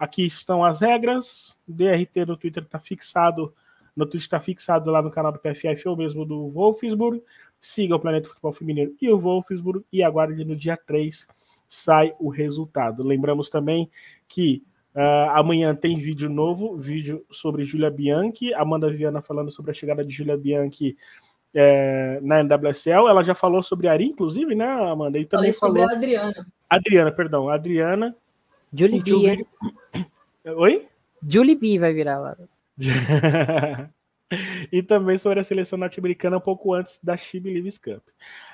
Speaker 1: Aqui estão as regras. DRT no Twitter está fixado, no Twitter está fixado lá no canal do PFF ou mesmo do Wolfsburg. Siga o Planeta Futebol Feminino e o Wolfsburg e aguarde no dia 3 sai o resultado. Lembramos também que Uh, amanhã tem vídeo novo, vídeo sobre Julia Bianchi, Amanda Viana falando sobre a chegada de Julia Bianchi é, na NWSL. Ela já falou sobre a Ari, inclusive, né, Amanda? E também
Speaker 2: Falei sobre falou... a Adriana.
Speaker 1: Adriana, perdão, Adriana.
Speaker 3: Julie B.
Speaker 1: Oi?
Speaker 3: Julie B vai virar lá.
Speaker 1: e também sobre a seleção norte-americana um pouco antes da Chibi Leaves Cup.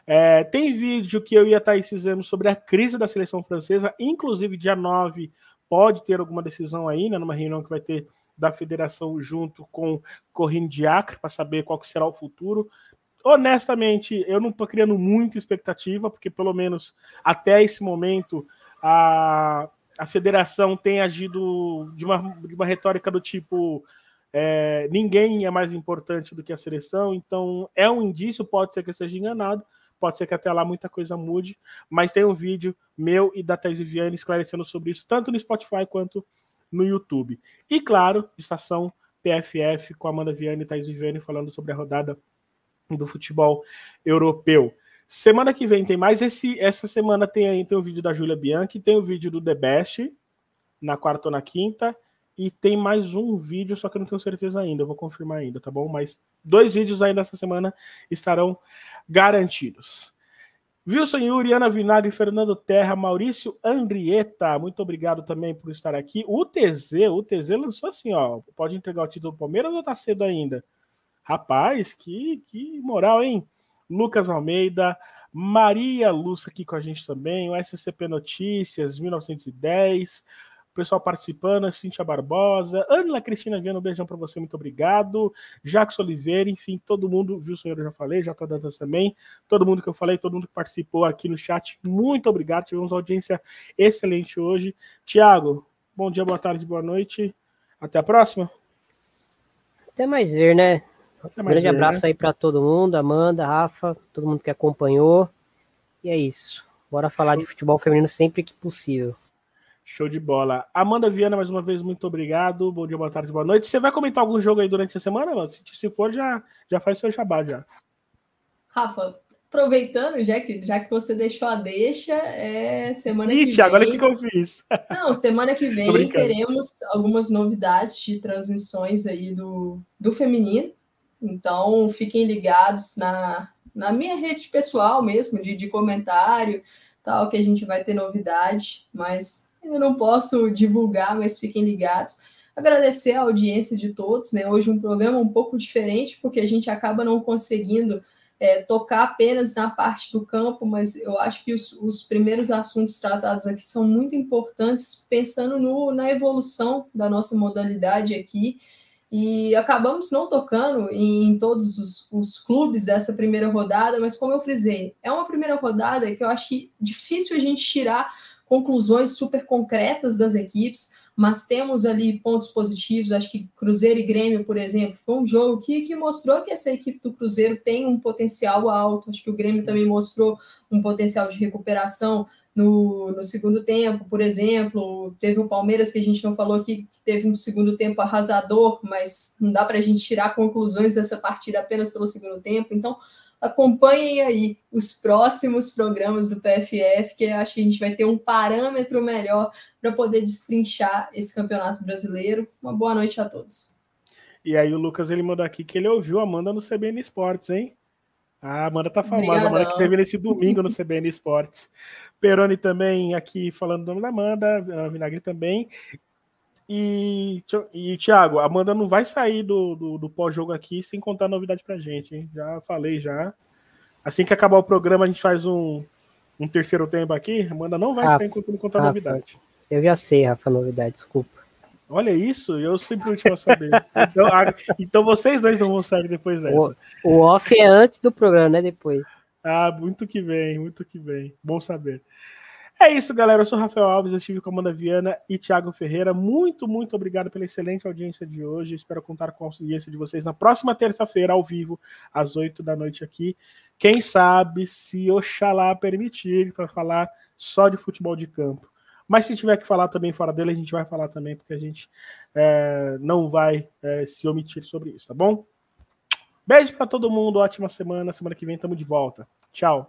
Speaker 1: É, tem vídeo que eu e a Thaís fizemos sobre a crise da seleção francesa, inclusive dia 9 pode ter alguma decisão aí, né, numa reunião que vai ter da federação junto com Corrine Diacre para saber qual será o futuro. Honestamente, eu não estou criando muita expectativa, porque pelo menos até esse momento a, a federação tem agido de uma, de uma retórica do tipo é, ninguém é mais importante do que a seleção, então é um indício, pode ser que eu esteja enganado, pode ser que até lá muita coisa mude, mas tem um vídeo meu e da Thais Viviane esclarecendo sobre isso, tanto no Spotify quanto no YouTube. E claro, estação PFF com Amanda Viane e Thais Viviane falando sobre a rodada do futebol europeu. Semana que vem tem mais. Esse, essa semana tem, tem o vídeo da Júlia Bianchi, tem o vídeo do The Best, na quarta ou na quinta. E tem mais um vídeo, só que eu não tenho certeza ainda, eu vou confirmar ainda, tá bom? Mas dois vídeos ainda essa semana estarão garantidos. Wilson Yuri, Ana Vinagre, Fernando Terra, Maurício Andrieta, muito obrigado também por estar aqui. O TZ, o TZ lançou assim, ó, pode entregar o título do Palmeiras ou tá cedo ainda? Rapaz, que, que moral, hein? Lucas Almeida, Maria Lúcia aqui com a gente também, o SCP Notícias, 1910, pessoal participando, Cíntia Barbosa, Ana Cristina Viana, um beijão para você, muito obrigado. Jacques Oliveira, enfim, todo mundo, viu, senhor, eu já falei, já tá dando também, todo mundo que eu falei, todo mundo que participou aqui no chat, muito obrigado. Tivemos uma audiência excelente hoje. Tiago, bom dia, boa tarde, boa noite. Até a próxima.
Speaker 3: Até mais ver, né? Um grande ver, abraço né? aí para todo mundo, Amanda, Rafa, todo mundo que acompanhou. E é isso. Bora falar de futebol feminino sempre que possível.
Speaker 1: Show de bola. Amanda Viana, mais uma vez, muito obrigado. Bom dia, boa tarde, boa noite. Você vai comentar algum jogo aí durante a semana, mano? Se, se for, já, já faz seu jabá já.
Speaker 2: Rafa, aproveitando, já que, já que você deixou a deixa, é semana Ixi, que vem.
Speaker 1: agora que eu fiz.
Speaker 2: Não, semana que vem teremos algumas novidades de transmissões aí do, do feminino. Então, fiquem ligados na, na minha rede pessoal mesmo, de, de comentário, tal, que a gente vai ter novidade, mas ainda não posso divulgar, mas fiquem ligados. Agradecer a audiência de todos, né? Hoje um programa um pouco diferente, porque a gente acaba não conseguindo é, tocar apenas na parte do campo, mas eu acho que os, os, primeiros assuntos tratados aqui são muito importantes, pensando no, na evolução da nossa modalidade aqui. E acabamos não tocando em, todos os, os, clubes dessa primeira rodada, mas como eu frisei, é uma primeira rodada que eu acho que difícil a gente tirar conclusões super concretas das equipes, mas temos ali pontos positivos. Acho que Cruzeiro e Grêmio, por exemplo, foi um jogo que, que mostrou que essa equipe do Cruzeiro tem um potencial alto. Acho que o Grêmio também mostrou um potencial de recuperação no, no segundo tempo, por exemplo. Teve o Palmeiras, que a gente não falou aqui, que teve um segundo tempo arrasador, mas não dá para a gente tirar conclusões dessa partida apenas pelo segundo tempo. Então, acompanhem aí os próximos programas do PFF, que acho que a gente vai ter um parâmetro melhor para poder destrinchar esse campeonato brasileiro. Uma boa noite a todos.
Speaker 1: E aí o Lucas ele mandou aqui que ele ouviu a Amanda no CBN Esportes, hein? A Amanda tá famosa, a Amanda que teve nesse domingo no CBN Esportes. Peroni também aqui falando do nome da Amanda, a Vinagre também. E, e Thiago, a Amanda não vai sair do, do, do pós-jogo aqui sem contar novidade pra gente, hein? Já falei já. Assim que acabar o programa, a gente faz um, um terceiro tempo aqui. A Amanda não vai Rafa, sair enquanto não contar Rafa, novidade.
Speaker 3: Eu já sei, Rafa, novidade, desculpa.
Speaker 1: Olha isso, eu sempre vou saber. Então, a, então vocês dois não vão sair depois dessa.
Speaker 3: O, o off é antes do programa, né? Depois.
Speaker 1: Ah, muito que bem, muito que bem. Bom saber. É isso, galera. Eu sou Rafael Alves, eu estive com a Amanda Viana e Thiago Ferreira. Muito, muito obrigado pela excelente audiência de hoje. Espero contar com a audiência de vocês na próxima terça-feira, ao vivo, às 8 da noite aqui. Quem sabe, se Oxalá permitir, para falar só de futebol de campo. Mas se tiver que falar também fora dele, a gente vai falar também, porque a gente é, não vai é, se omitir sobre isso, tá bom? Beijo para todo mundo, ótima semana. Semana que vem estamos de volta. Tchau.